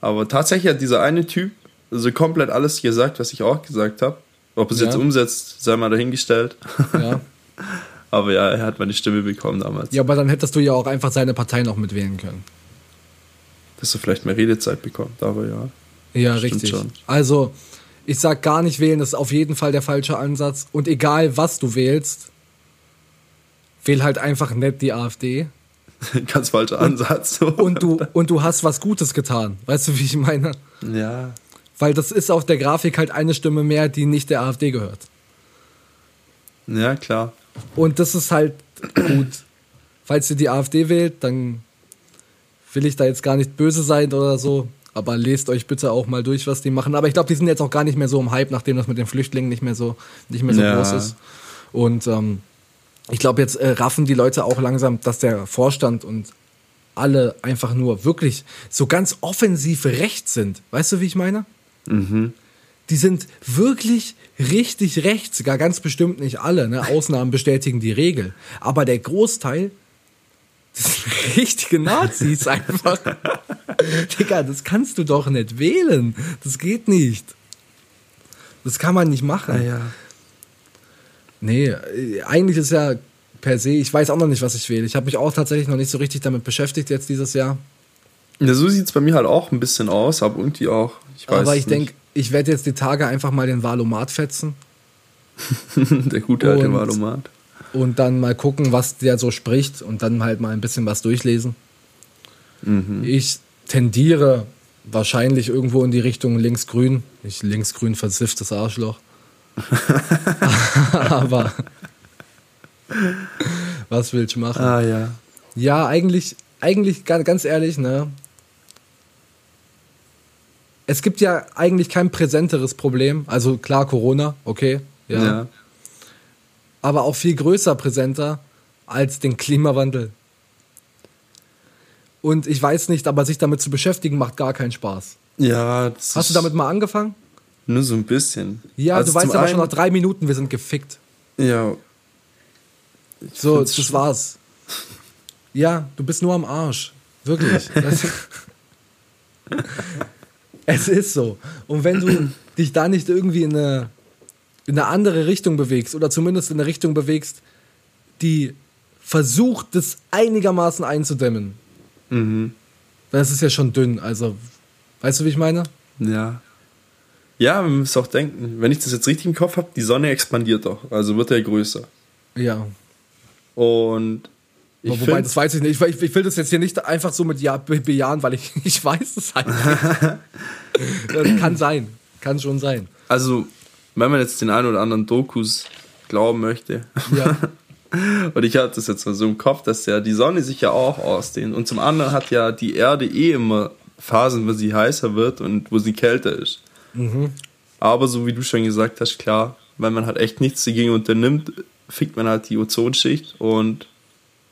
Aber tatsächlich hat dieser eine Typ also komplett alles gesagt, was ich auch gesagt habe. Ob es Ja. jetzt umsetzt, sei mal dahingestellt. ja. Aber ja, er hat meine Stimme bekommen damals. Ja, aber dann hättest du ja auch einfach seine Partei noch mitwählen können. Dass er vielleicht mehr Redezeit bekommt, aber ja. Ja, richtig. schon. Also, ich sag gar nicht wählen, das ist auf jeden Fall der falsche Ansatz. Und egal, was du wählst, wähl halt einfach nicht die AfD. Ganz falscher Ansatz. Und du, und du hast was Gutes getan. Weißt du, wie ich meine? ja. Weil das ist auf der Grafik halt eine Stimme mehr, die nicht der AfD gehört. Ja, klar. Und das ist halt gut. Falls ihr die AfD wählt, dann will ich da jetzt gar nicht böse sein oder so. Aber lest euch bitte auch mal durch, was die machen. Aber ich glaube, die sind jetzt auch gar nicht mehr so im Hype, nachdem das mit den Flüchtlingen nicht mehr so, nicht mehr so Ja. groß ist. Und ähm, ich glaube, jetzt äh, raffen die Leute auch langsam, dass der Vorstand und alle einfach nur wirklich so ganz offensiv rechts sind. Weißt du, wie ich meine? Die sind wirklich richtig rechts, gar ganz bestimmt nicht alle. Ne? Ausnahmen bestätigen die Regel. Aber der Großteil, das sind richtige Nazis einfach. Digga, das kannst du doch nicht wählen. Das geht nicht. Das kann man nicht machen. ja. Nee, eigentlich ist ja per se, ich weiß auch noch nicht, was ich wähle. Ich habe mich auch tatsächlich noch nicht so richtig damit beschäftigt jetzt dieses Jahr. Ja so sieht es bei mir halt auch ein bisschen aus, aber irgendwie auch. Ich weiß Aber ich denke, ich werde jetzt die Tage einfach mal den Valomat fetzen. Der gute alte Und- Valomat. und dann mal gucken, was der so spricht und dann halt mal ein bisschen was durchlesen. Ich tendiere wahrscheinlich irgendwo in die Richtung linksgrün. Nicht linksgrün versifftes Arschloch. Aber was willst du machen? Ah ja. Ja, eigentlich, eigentlich ga- ganz ehrlich, ne? Es gibt ja eigentlich kein präsenteres Problem. Also klar, Corona, okay, ja. Ja. Aber auch viel größer präsenter als den Klimawandel. Und ich weiß nicht, aber sich damit zu beschäftigen, macht gar keinen Spaß. Ja, Hast du damit mal angefangen? Nur so ein bisschen. Ja, Also du weißt aber schon nach drei Minuten, wir sind gefickt. Ja. Ich So, das sch- war's. Ja, du bist nur am Arsch. Wirklich. Es ist so. Und wenn du dich da nicht irgendwie in eine, in eine andere Richtung bewegst oder zumindest in eine Richtung bewegst, die versucht, das einigermaßen einzudämmen, Mhm. das ist ja schon dünn. Also, weißt du, wie ich meine? Ja. Ja, man muss auch denken, wenn ich das jetzt richtig im Kopf habe, die Sonne expandiert doch, also wird er größer. Ja. Und ich Wobei, find- das weiß ich nicht. Ich, ich will das jetzt hier nicht einfach so mit Ja be bejahen, weil ich, ich weiß es halt nicht. das kann sein. Kann schon sein. also, wenn man jetzt den einen oder anderen Dokus glauben möchte, Ja. und ich hatte das jetzt mal so im Kopf, dass ja die Sonne sich ja auch ausdehnt. Und zum anderen hat ja die Erde eh immer Phasen, wo sie heißer wird und wo sie kälter ist. Aber so wie du schon gesagt hast, klar, wenn man halt echt nichts dagegen unternimmt, fickt man halt die Ozonschicht und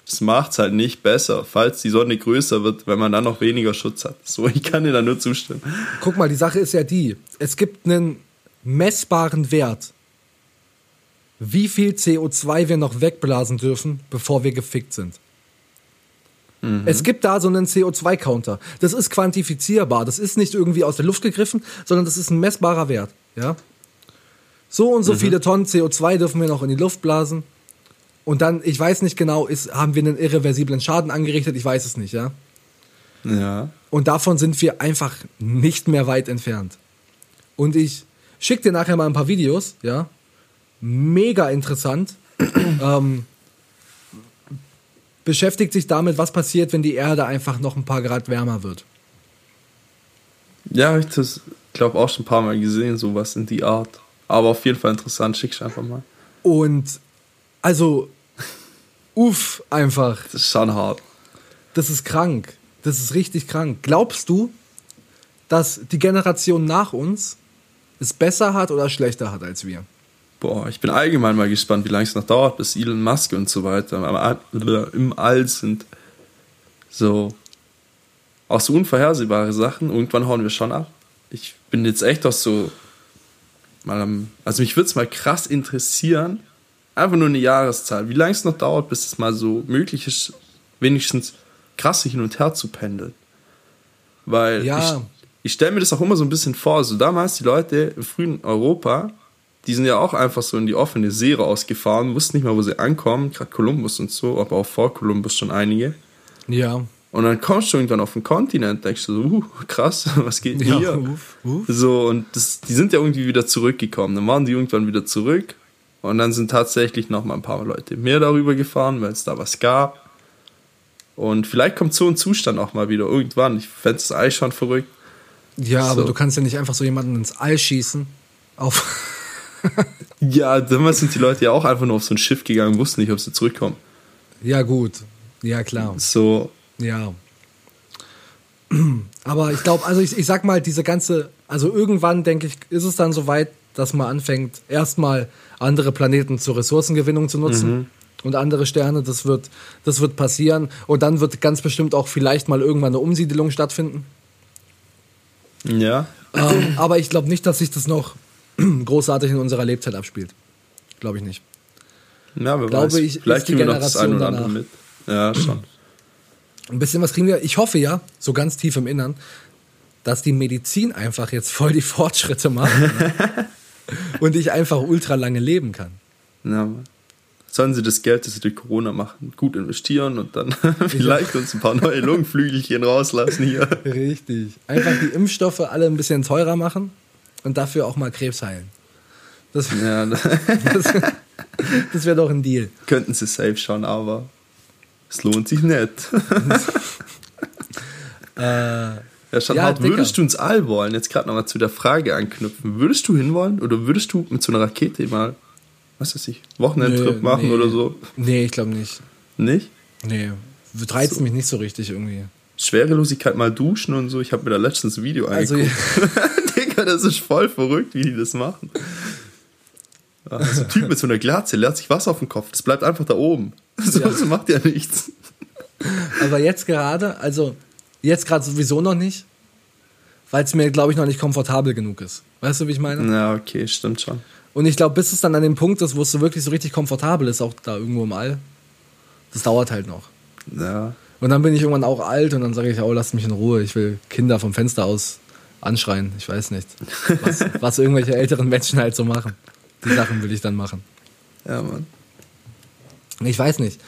es macht es halt nicht besser, falls die Sonne größer wird, wenn man dann noch weniger Schutz hat. So, ich kann dir da nur zustimmen. Guck mal, die Sache ist ja die, es gibt einen messbaren Wert, wie viel CO2 wir noch wegblasen dürfen, bevor wir gefickt sind. Es gibt da so einen CO2-Counter. Das ist quantifizierbar. Das ist nicht irgendwie aus der Luft gegriffen, sondern das ist ein messbarer Wert. Ja? So und so viele Tonnen CO2 dürfen wir noch in die Luft blasen. Und dann, ich weiß nicht genau, ist, haben wir einen irreversiblen Schaden angerichtet? Ich weiß es nicht, ja. Ja. Und davon sind wir einfach nicht mehr weit entfernt. Und ich schicke dir nachher mal ein paar Videos, ja. Mega interessant. ähm, beschäftigt sich damit, was passiert, wenn die Erde einfach noch ein paar Grad wärmer wird. Ja, ich das, glaube auch schon ein paar Mal gesehen, sowas in die Art. Aber auf jeden Fall interessant, schick's einfach mal. Und also, uff, einfach. Das ist schon hart. Das ist krank. Das ist richtig krank. Glaubst du, dass die Generation nach uns es besser hat oder schlechter hat als wir? Boah, ich bin allgemein mal gespannt, wie lange es noch dauert, bis Elon Musk und so weiter im All sind. So. Auch so unvorhersehbare Sachen. Irgendwann hauen wir schon ab. Ich bin jetzt echt auch so. Mal am, also mich würde es mal krass interessieren. Einfach nur eine Jahreszahl. Wie lange es noch dauert, bis es mal so möglich ist, wenigstens krasse hin und her zu pendeln. Weil Ja. ich, ich stelle mir das auch immer so ein bisschen vor. So damals die Leute im frühen Europa, die sind ja auch einfach so in die offene See rausgefahren, wussten nicht mal, wo sie ankommen, gerade Kolumbus und so, aber auch vor Kolumbus schon einige. Ja. Und dann kommst du irgendwann auf den Kontinent, denkst du so, uh, krass, was geht denn Ja, hier? uff, uff. So, und das, die sind ja irgendwie wieder zurückgekommen. Dann waren die irgendwann wieder zurück. Und dann sind tatsächlich noch mal ein paar Leute mehr darüber gefahren, weil es da was gab. Und vielleicht kommt so ein Zustand auch mal wieder irgendwann. Ich fände es eigentlich schon verrückt. Ja, aber So. du kannst ja nicht einfach so jemanden ins All schießen. Auf. Ja, damals sind die Leute ja auch einfach nur auf so ein Schiff gegangen, wussten nicht, ob sie zurückkommen. ja, gut. Ja, klar. So, Ja. Aber ich glaube, also ich, ich sag mal, diese ganze, also irgendwann denke ich, ist es dann soweit, dass man anfängt, erstmal andere Planeten zur Ressourcengewinnung zu nutzen und andere Sterne. Das wird, das wird passieren. Und dann wird ganz bestimmt auch vielleicht mal irgendwann eine Umsiedelung stattfinden. ja. ähm, aber ich glaube nicht, dass sich das noch großartig in unserer Lebzeit abspielt. Glaube ich nicht. Ja, wer Glaube weiß. ich, Vielleicht kriegen wir noch das eine oder andere mit. Ja, schon. Ein bisschen was kriegen wir. Ich hoffe ja, so ganz tief im Innern, dass die Medizin einfach jetzt voll die Fortschritte macht und ich einfach ultra lange leben kann. Ja, sollen sie das Geld, das sie durch Corona machen, gut investieren und dann vielleicht uns ein paar neue Lungenflügelchen rauslassen hier. Richtig. Einfach die Impfstoffe alle ein bisschen teurer machen und dafür auch mal Krebs heilen. Das, Ja, das, das wäre doch ein Deal. könnten sie safe schon, aber es lohnt sich nicht. Äh, Ja, schon Ja. Würdest du ins All wollen? Jetzt gerade nochmal zu der Frage anknüpfen. Würdest du hinwollen oder würdest du mit so einer Rakete mal, was weiß ich, Wochenendtrip machen nee. oder so? Nee, ich glaube nicht. Nicht? Nee. Reizt mich nicht so richtig irgendwie. Schwerelosigkeit mal duschen und so. Ich habe mir da letztens ein Video Also, angeguckt. Digga, das ist voll verrückt, wie die das machen. Ja, so ein Typ mit so einer Glatze, der hat sich Wasser auf den Kopf. Das bleibt einfach da oben. So, Ja. das macht ja nichts. aber jetzt gerade, also jetzt gerade sowieso noch nicht, weil es mir, glaube ich, noch nicht komfortabel genug ist. Weißt du, wie ich meine? Ja, okay, stimmt schon. Und ich glaube, bis es dann an dem Punkt ist, wo es so wirklich so richtig komfortabel ist, auch da irgendwo im All, das dauert halt noch. Ja. Und dann bin ich irgendwann auch alt und dann sage ich, oh, lasst mich in Ruhe, ich will Kinder vom Fenster aus anschreien. Ich weiß nicht, was, was irgendwelche älteren Menschen halt so machen. Die Sachen will ich dann machen. Ja, Mann. Ich weiß nicht.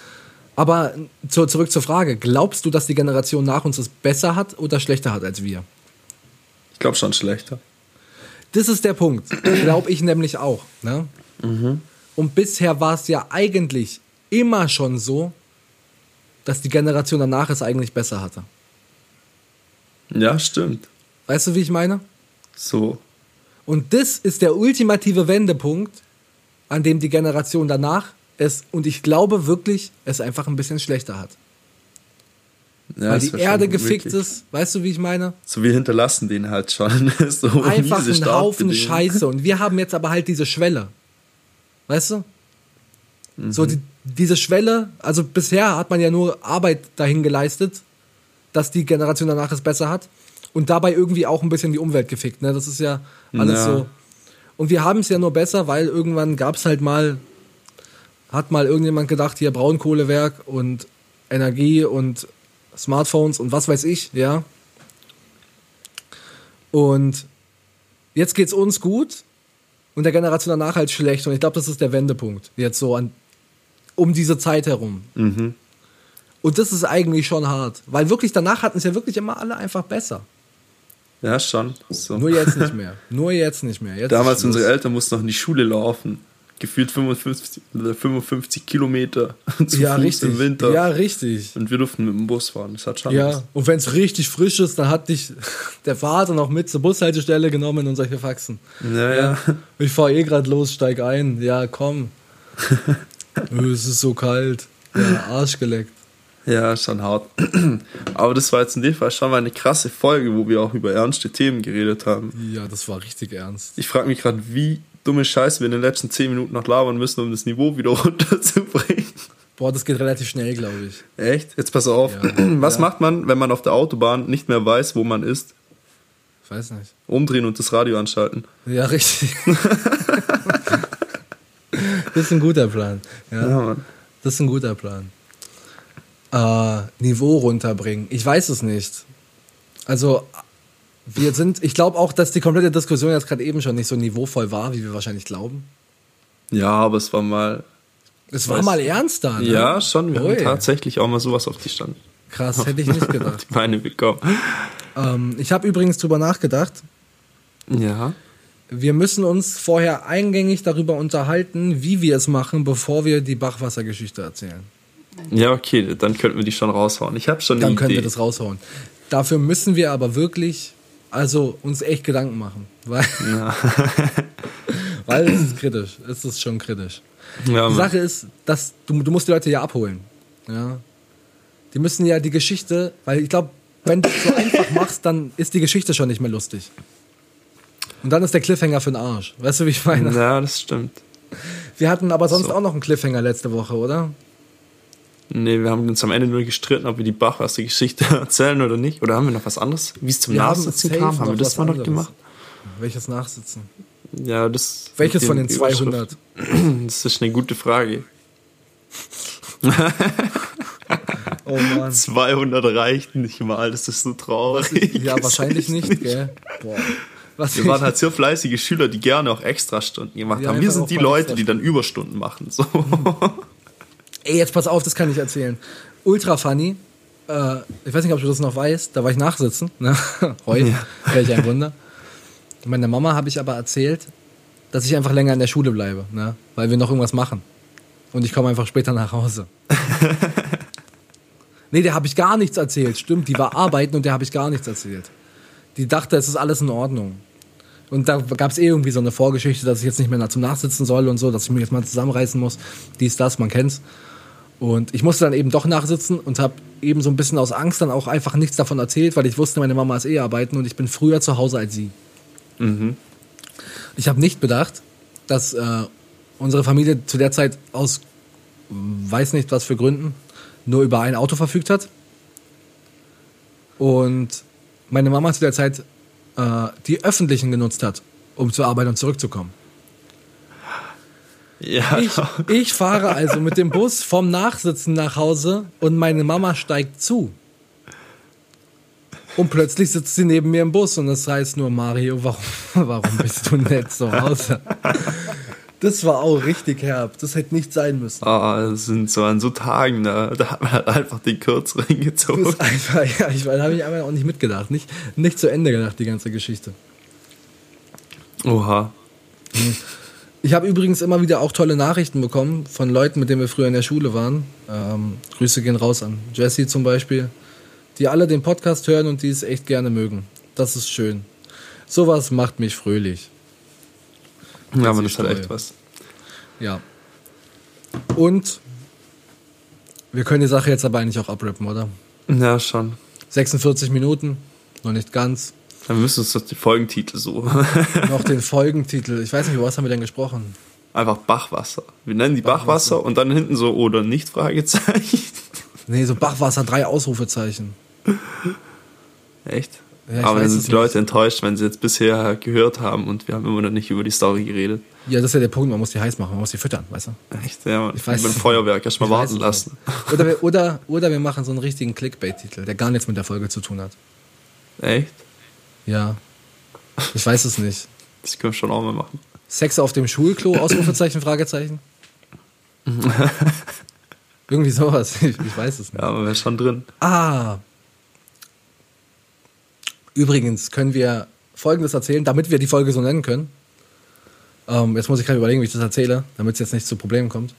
Aber zu, zurück zur Frage. Glaubst du, dass die Generation nach uns es besser hat oder schlechter hat als wir? Ich glaube schon schlechter. Das ist der Punkt. Glaube ich nämlich auch. Ne? Und bisher war es ja eigentlich immer schon so, dass die Generation danach es eigentlich besser hatte. Ja, stimmt. Weißt du, wie ich meine? So. Und das ist der ultimative Wendepunkt, an dem die Generation danach es, und ich glaube wirklich, es einfach ein bisschen schlechter hat. Ja, Weil die Erde gefickt wirklich- ist, weißt du, wie ich meine? So, wir hinterlassen den halt schon. so Einfach ein Haufen. Scheiße. Und wir haben jetzt aber halt diese Schwelle. Weißt du? So die, diese Schwelle, also bisher hat man ja nur Arbeit dahin geleistet, dass die Generation danach es besser hat. Und dabei irgendwie auch ein bisschen die Umwelt gefickt. Ne? Das ist ja alles Ja. so. Und wir haben es ja nur besser, weil irgendwann gab es halt mal, hat mal irgendjemand gedacht, hier Braunkohlewerk und Energie und Smartphones und was weiß ich, ja. Und jetzt geht's uns gut und der Generation danach halt schlecht. Und ich glaube, das ist der Wendepunkt. Jetzt so an, um diese Zeit herum. Mhm. Und das ist eigentlich schon hart. Weil wirklich danach hatten es ja wirklich immer alle einfach besser. Ja, schon. So. Nur jetzt nicht mehr. Nur jetzt nicht mehr. Jetzt Damals unsere Eltern mussten noch in die Schule laufen. Gefühlt 55, oder 55 Kilometer zu Ja, Fuß richtig. im Winter. Ja, richtig. Und wir durften mit dem Bus fahren. Das hat schon Ja, und wenn es richtig frisch ist, dann hat dich der Vater noch mit zur Bushaltestelle genommen und solche Faxen. Ja, ja. Ich fahr eh grad los, steig ein. Ja, komm. Es ist so kalt. Ja, Arsch geleckt. Ja, schon hart. Aber das war jetzt in dem Fall schon mal eine krasse Folge, wo wir auch über ernste Themen geredet haben. Ja, das war richtig ernst. Ich frage mich gerade, wie dumme Scheiße wir in den letzten 10 Minuten noch labern müssen, um das Niveau wieder runterzubringen. Boah, das geht relativ schnell, glaube ich. Echt? Jetzt pass auf. Ja. Was Ja. macht man, wenn man auf der Autobahn nicht mehr weiß, wo man ist? Ich weiß nicht. Umdrehen und das Radio anschalten. Ja, richtig. das ist ein guter Plan. Ja, Ja, Mann. das ist ein guter Plan. Äh, Niveau runterbringen. Ich weiß es nicht. Also, wir sind, ich glaube auch, dass die komplette Diskussion jetzt gerade eben schon nicht so niveauvoll war, wie wir wahrscheinlich glauben. Ja, aber es war mal. Es war Weiß- mal ernster, ne? Ja, schon. Wir Ui. haben tatsächlich auch mal sowas auf die Stand. Krass, hätte ich nicht gedacht. Die Beine bekommen. ähm, ich habe übrigens drüber nachgedacht. Ja. Wir müssen uns vorher eingängig darüber unterhalten, wie wir es machen, bevor wir die Bachwassergeschichte erzählen. Ja, okay, dann könnten wir die schon raushauen. Ich habe schon eine Dann können Idee. wir das raushauen. Dafür müssen wir aber wirklich, also uns echt Gedanken machen, weil, weil es ist kritisch. Es ist schon kritisch. Ja, Die. Sache ist, dass du, du musst die Leute ja abholen. Ja. Die müssen ja die Geschichte, weil ich glaube, wenn du es so einfach machst, dann ist die Geschichte schon nicht mehr lustig. Und dann ist der Cliffhanger für den Arsch. Weißt du, wie ich meine? ja, das stimmt. Wir hatten aber sonst So. auch noch einen Cliffhanger letzte Woche, oder? Nee, wir haben uns am Ende nur gestritten, ob wir die Bachwasser-Geschichte erzählen oder nicht. Oder haben wir noch was anderes? Wie es zum Wir Nachsitzen kam, haben wir das mal noch gemacht? Welches Nachsitzen? Ja, das. Welches von den Überschriften. 200? Das ist eine gute Frage. Oh Mann. 200 reichten nicht mal, das ist so traurig. Ja, Das wahrscheinlich ist nicht, gell? Boah. Was Wir waren halt so fleißige Schüler, die gerne auch Extrastunden gemacht Ja, haben. Wir sind die Leute, die dann Überstunden machen. So. Ey, jetzt pass auf, das kann ich erzählen. Ultra funny. Äh, ich weiß nicht, ob du das noch weißt. Da war ich nachsitzen. Ne? Heute. Welch ein Wunder. Meiner Mama habe ich aber erzählt, dass ich einfach länger in der Schule bleibe. Ne? Weil wir noch irgendwas machen. Und ich komme einfach später nach Hause. nee, der habe ich gar nichts erzählt. Stimmt, die war arbeiten und der habe ich gar nichts erzählt. Die dachte, es ist alles in Ordnung. Und da gab es eh irgendwie so eine Vorgeschichte, dass ich jetzt nicht mehr zum Nachsitzen soll und so, dass ich mich jetzt mal zusammenreißen muss. Dies, das, man kennt's. Und ich musste dann eben doch nachsitzen und habe eben so ein bisschen aus Angst dann auch einfach nichts davon erzählt, weil ich wusste, meine Mama ist eh arbeiten und ich bin früher zu Hause als sie. Ich habe nicht bedacht, dass äh, unsere Familie zu der Zeit aus weiß nicht was für Gründen nur über ein Auto verfügt hat. Und meine Mama zu der Zeit äh, die öffentlichen genutzt hat, um zur Arbeit und zurückzukommen. Ja, Ich, ich fahre also mit dem Bus vom Nachsitzen nach Hause und meine Mama steigt zu. Und plötzlich sitzt sie neben mir im Bus und das heißt nur, Mario, warum, warum bist du nicht zu Hause? Das war auch richtig herb. Das hätte nicht sein müssen. Ah, das sind so an so Tagen, da, da hat man halt einfach den kürzeren Das gezogen. ist einfach, ja, ich da habe ich einfach auch nicht mitgedacht. Nicht, nicht zu Ende gedacht, die ganze Geschichte. Oha. Ich habe übrigens immer wieder auch tolle Nachrichten bekommen von Leuten, mit denen wir früher in der Schule waren. Ähm, Grüße gehen raus an Jesse zum Beispiel, die alle den Podcast hören und die es echt gerne mögen. Das ist schön. Sowas macht mich fröhlich. Ja, das hat toll. echt was. Ja. Und wir können die Sache jetzt aber eigentlich auch abrappen, oder? Ja, schon. 46 Minuten, noch nicht ganz. Dann müssen uns doch die Folgentitel so. Noch den Folgentitel. Ich weiß nicht, über was haben wir denn gesprochen? Einfach Bachwasser. Wir nennen die Bachwasser, Bachwasser. und dann hinten so oder nicht Fragezeichen. Nee, so Bachwasser, drei Ausrufezeichen. Echt? Ja, aber dann sind die Leute enttäuscht, wenn sie jetzt bisher gehört haben und wir haben immer noch nicht über die Story geredet. Ja, das ist ja der Punkt, man muss die heiß machen, man muss die füttern, weißt du? Echt? Ja, Ich weiß beim es Feuerwerk erst mal Ich weiß warten lassen. Oder wir, oder, oder wir machen so einen richtigen Clickbait-Titel, der gar nichts mit der Folge zu tun hat. Echt? Ja. Ich weiß es nicht. Das können wir schon auch mal machen. Sex auf dem Schulklo, Ausrufezeichen, Fragezeichen? Irgendwie sowas. Ich, ich weiß es nicht. Ja, aber wäre schon drin. Ah. Übrigens können wir Folgendes erzählen, damit wir die Folge so nennen können. Ähm, jetzt muss ich gerade überlegen, wie ich das erzähle, damit es jetzt nicht zu Problemen kommt.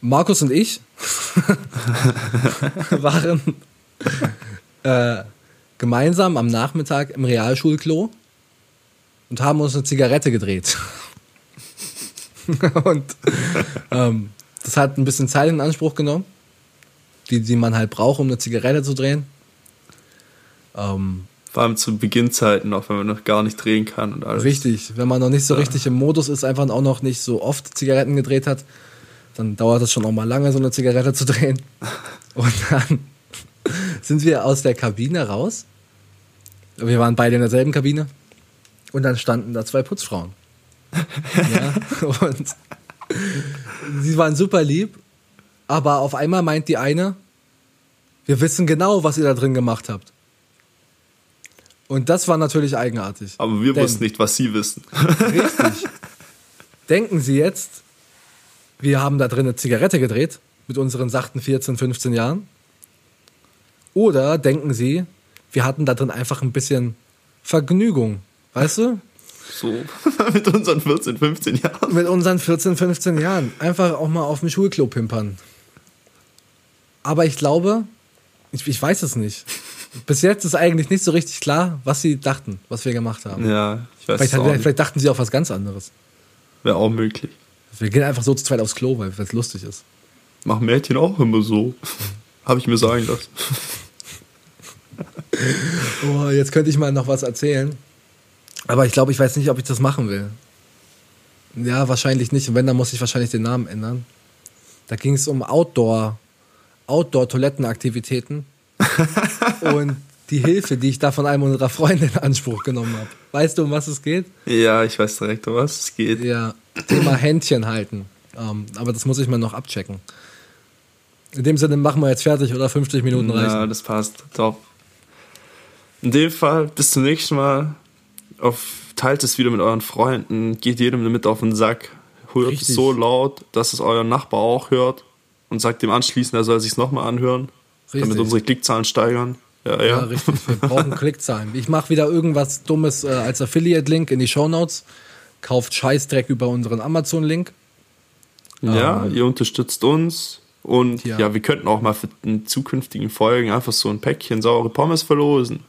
Markus und ich waren äh, gemeinsam am Nachmittag im Realschulklo und haben uns eine Zigarette gedreht. und ähm, das hat ein bisschen Zeit in Anspruch genommen, die, die man halt braucht, um eine Zigarette zu drehen. Ähm, Vor allem zu Beginnzeiten, auch wenn man noch gar nicht drehen kann und alles. Richtig, wenn man noch nicht so richtig im Modus ist, einfach auch noch nicht so oft Zigaretten gedreht hat, dann dauert es schon auch mal lange, so eine Zigarette zu drehen. Und dann sind wir aus der Kabine raus. Wir waren beide in derselben Kabine. Und dann standen da zwei Putzfrauen. ja, und sie waren super lieb, aber auf einmal meint die eine, wir wissen genau, was ihr da drin gemacht habt. Und das war natürlich eigenartig. Aber wir Denn- wussten nicht, was sie wissen. Richtig. Denken Sie jetzt, wir haben da drin eine Zigarette gedreht mit unseren sachten 14, 15 Jahren? Oder denken Sie, wir hatten da drin einfach ein bisschen Vergnügung? Weißt du? So, mit unseren 14, 15 Jahren. Mit unseren 14, 15 Jahren. Einfach auch mal auf dem Schulklo pimpern. Aber ich glaube, ich, ich weiß es nicht. Bis jetzt ist eigentlich nicht so richtig klar, was sie dachten, was wir gemacht haben. Ja, ich weiß Vielleicht, es auch vielleicht dachten sie auch was ganz anderes. Wäre auch möglich. Wir gehen einfach so zu zweit aufs Klo, weil es lustig ist. Machen Mädchen auch immer so. Habe ich mir sagen lassen. Oh, jetzt könnte ich mal noch was erzählen. Aber ich glaube, ich weiß nicht, ob ich das machen will. Ja, wahrscheinlich nicht. Und wenn, dann muss ich wahrscheinlich den Namen ändern. Da ging es um Outdoor, Outdoor-Toilettenaktivitäten. und die Hilfe, die ich da von einem unserer Freunde in Anspruch genommen habe. Weißt du, um was es geht? Ja, ich weiß direkt, um was es geht. Ja, Thema Händchen halten. Ähm, aber das muss ich mal noch abchecken. In dem Sinne machen wir jetzt fertig, oder? 50 Minuten reichen. Ja, das passt. Top. In dem Fall, bis zum nächsten Mal. Auf, teilt es wieder mit euren Freunden. Geht jedem damit auf den Sack. Hört es Richtig. so laut, dass es euer Nachbar auch hört. Und sagt dem anschließend, er soll sich nochmal anhören. Damit Richtig. unsere Klickzahlen steigern. Ja, ja. Ja, richtig. Wir brauchen Klickzahlen. Ich mache wieder irgendwas Dummes äh, als Affiliate-Link in die Shownotes. Kauft Scheißdreck über unseren Amazon-Link. Ja, ihr unterstützt uns. Und Ja. ja. wir könnten auch mal für den zukünftigen Folgen einfach so ein Päckchen saure Pommes verlosen.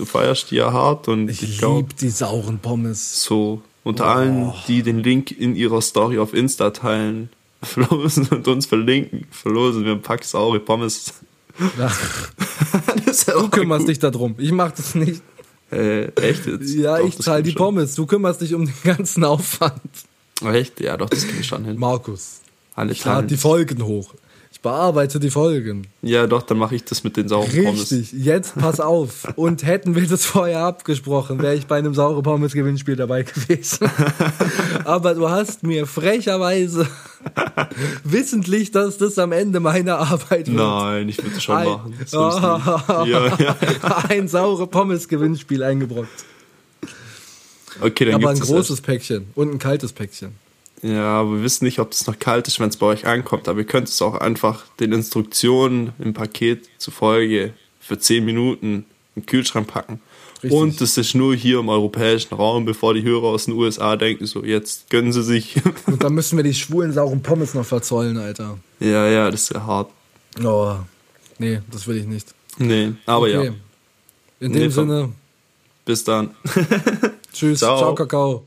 Du feierst die ja hart und Ich, ich, glaube, lieb die sauren Pommes. so unter allen, die den Link in ihrer Story auf Insta teilen, verlosen und uns verlinken, verlosen wir ein Pack saure Pommes. Ja, du kümmerst gut. dich darum. Ich mach das nicht. Äh, echt jetzt? Ja, Doch, ich zahle die schon. Pommes. Du kümmerst dich um den ganzen Aufwand. Echt? Ja, doch, das krieg ich schon hin. Markus, Alle ich lade die. Folgen hoch. Ich bearbeite die Folgen. Ja, doch, dann mache ich das mit den sauren Pommes. Richtig, jetzt pass auf. Und hätten wir das vorher abgesprochen, wäre ich bei einem saure Pommes Gewinnspiel dabei gewesen. Aber du hast mir frecherweise wissentlich, dass das am Ende meiner Arbeit wird. Nein, ich würde das schon Ein- machen. Nicht. ja, ja. ein saure Pommes Gewinnspiel eingebrockt. Okay, dann Aber ein großes Päckchen und ein kaltes Päckchen. Ja, aber wir wissen nicht, ob es noch kalt ist, wenn es bei euch ankommt. Aber ihr könnt es auch einfach den Instruktionen im Paket zufolge für 10 Minuten im Kühlschrank packen. Richtig. Und das ist nur hier im europäischen Raum, bevor die Hörer aus den USA denken, so jetzt gönnen sie sich. Und dann müssen wir die schwulen sauren Pommes noch verzollen, Alter. ja, ja, das ist ja hart. Oh, nee, das will ich nicht. Nee, aber ja. In dem Nee, vom- Sinne, Bis dann. tschüss, Ciao. ciao Kakao.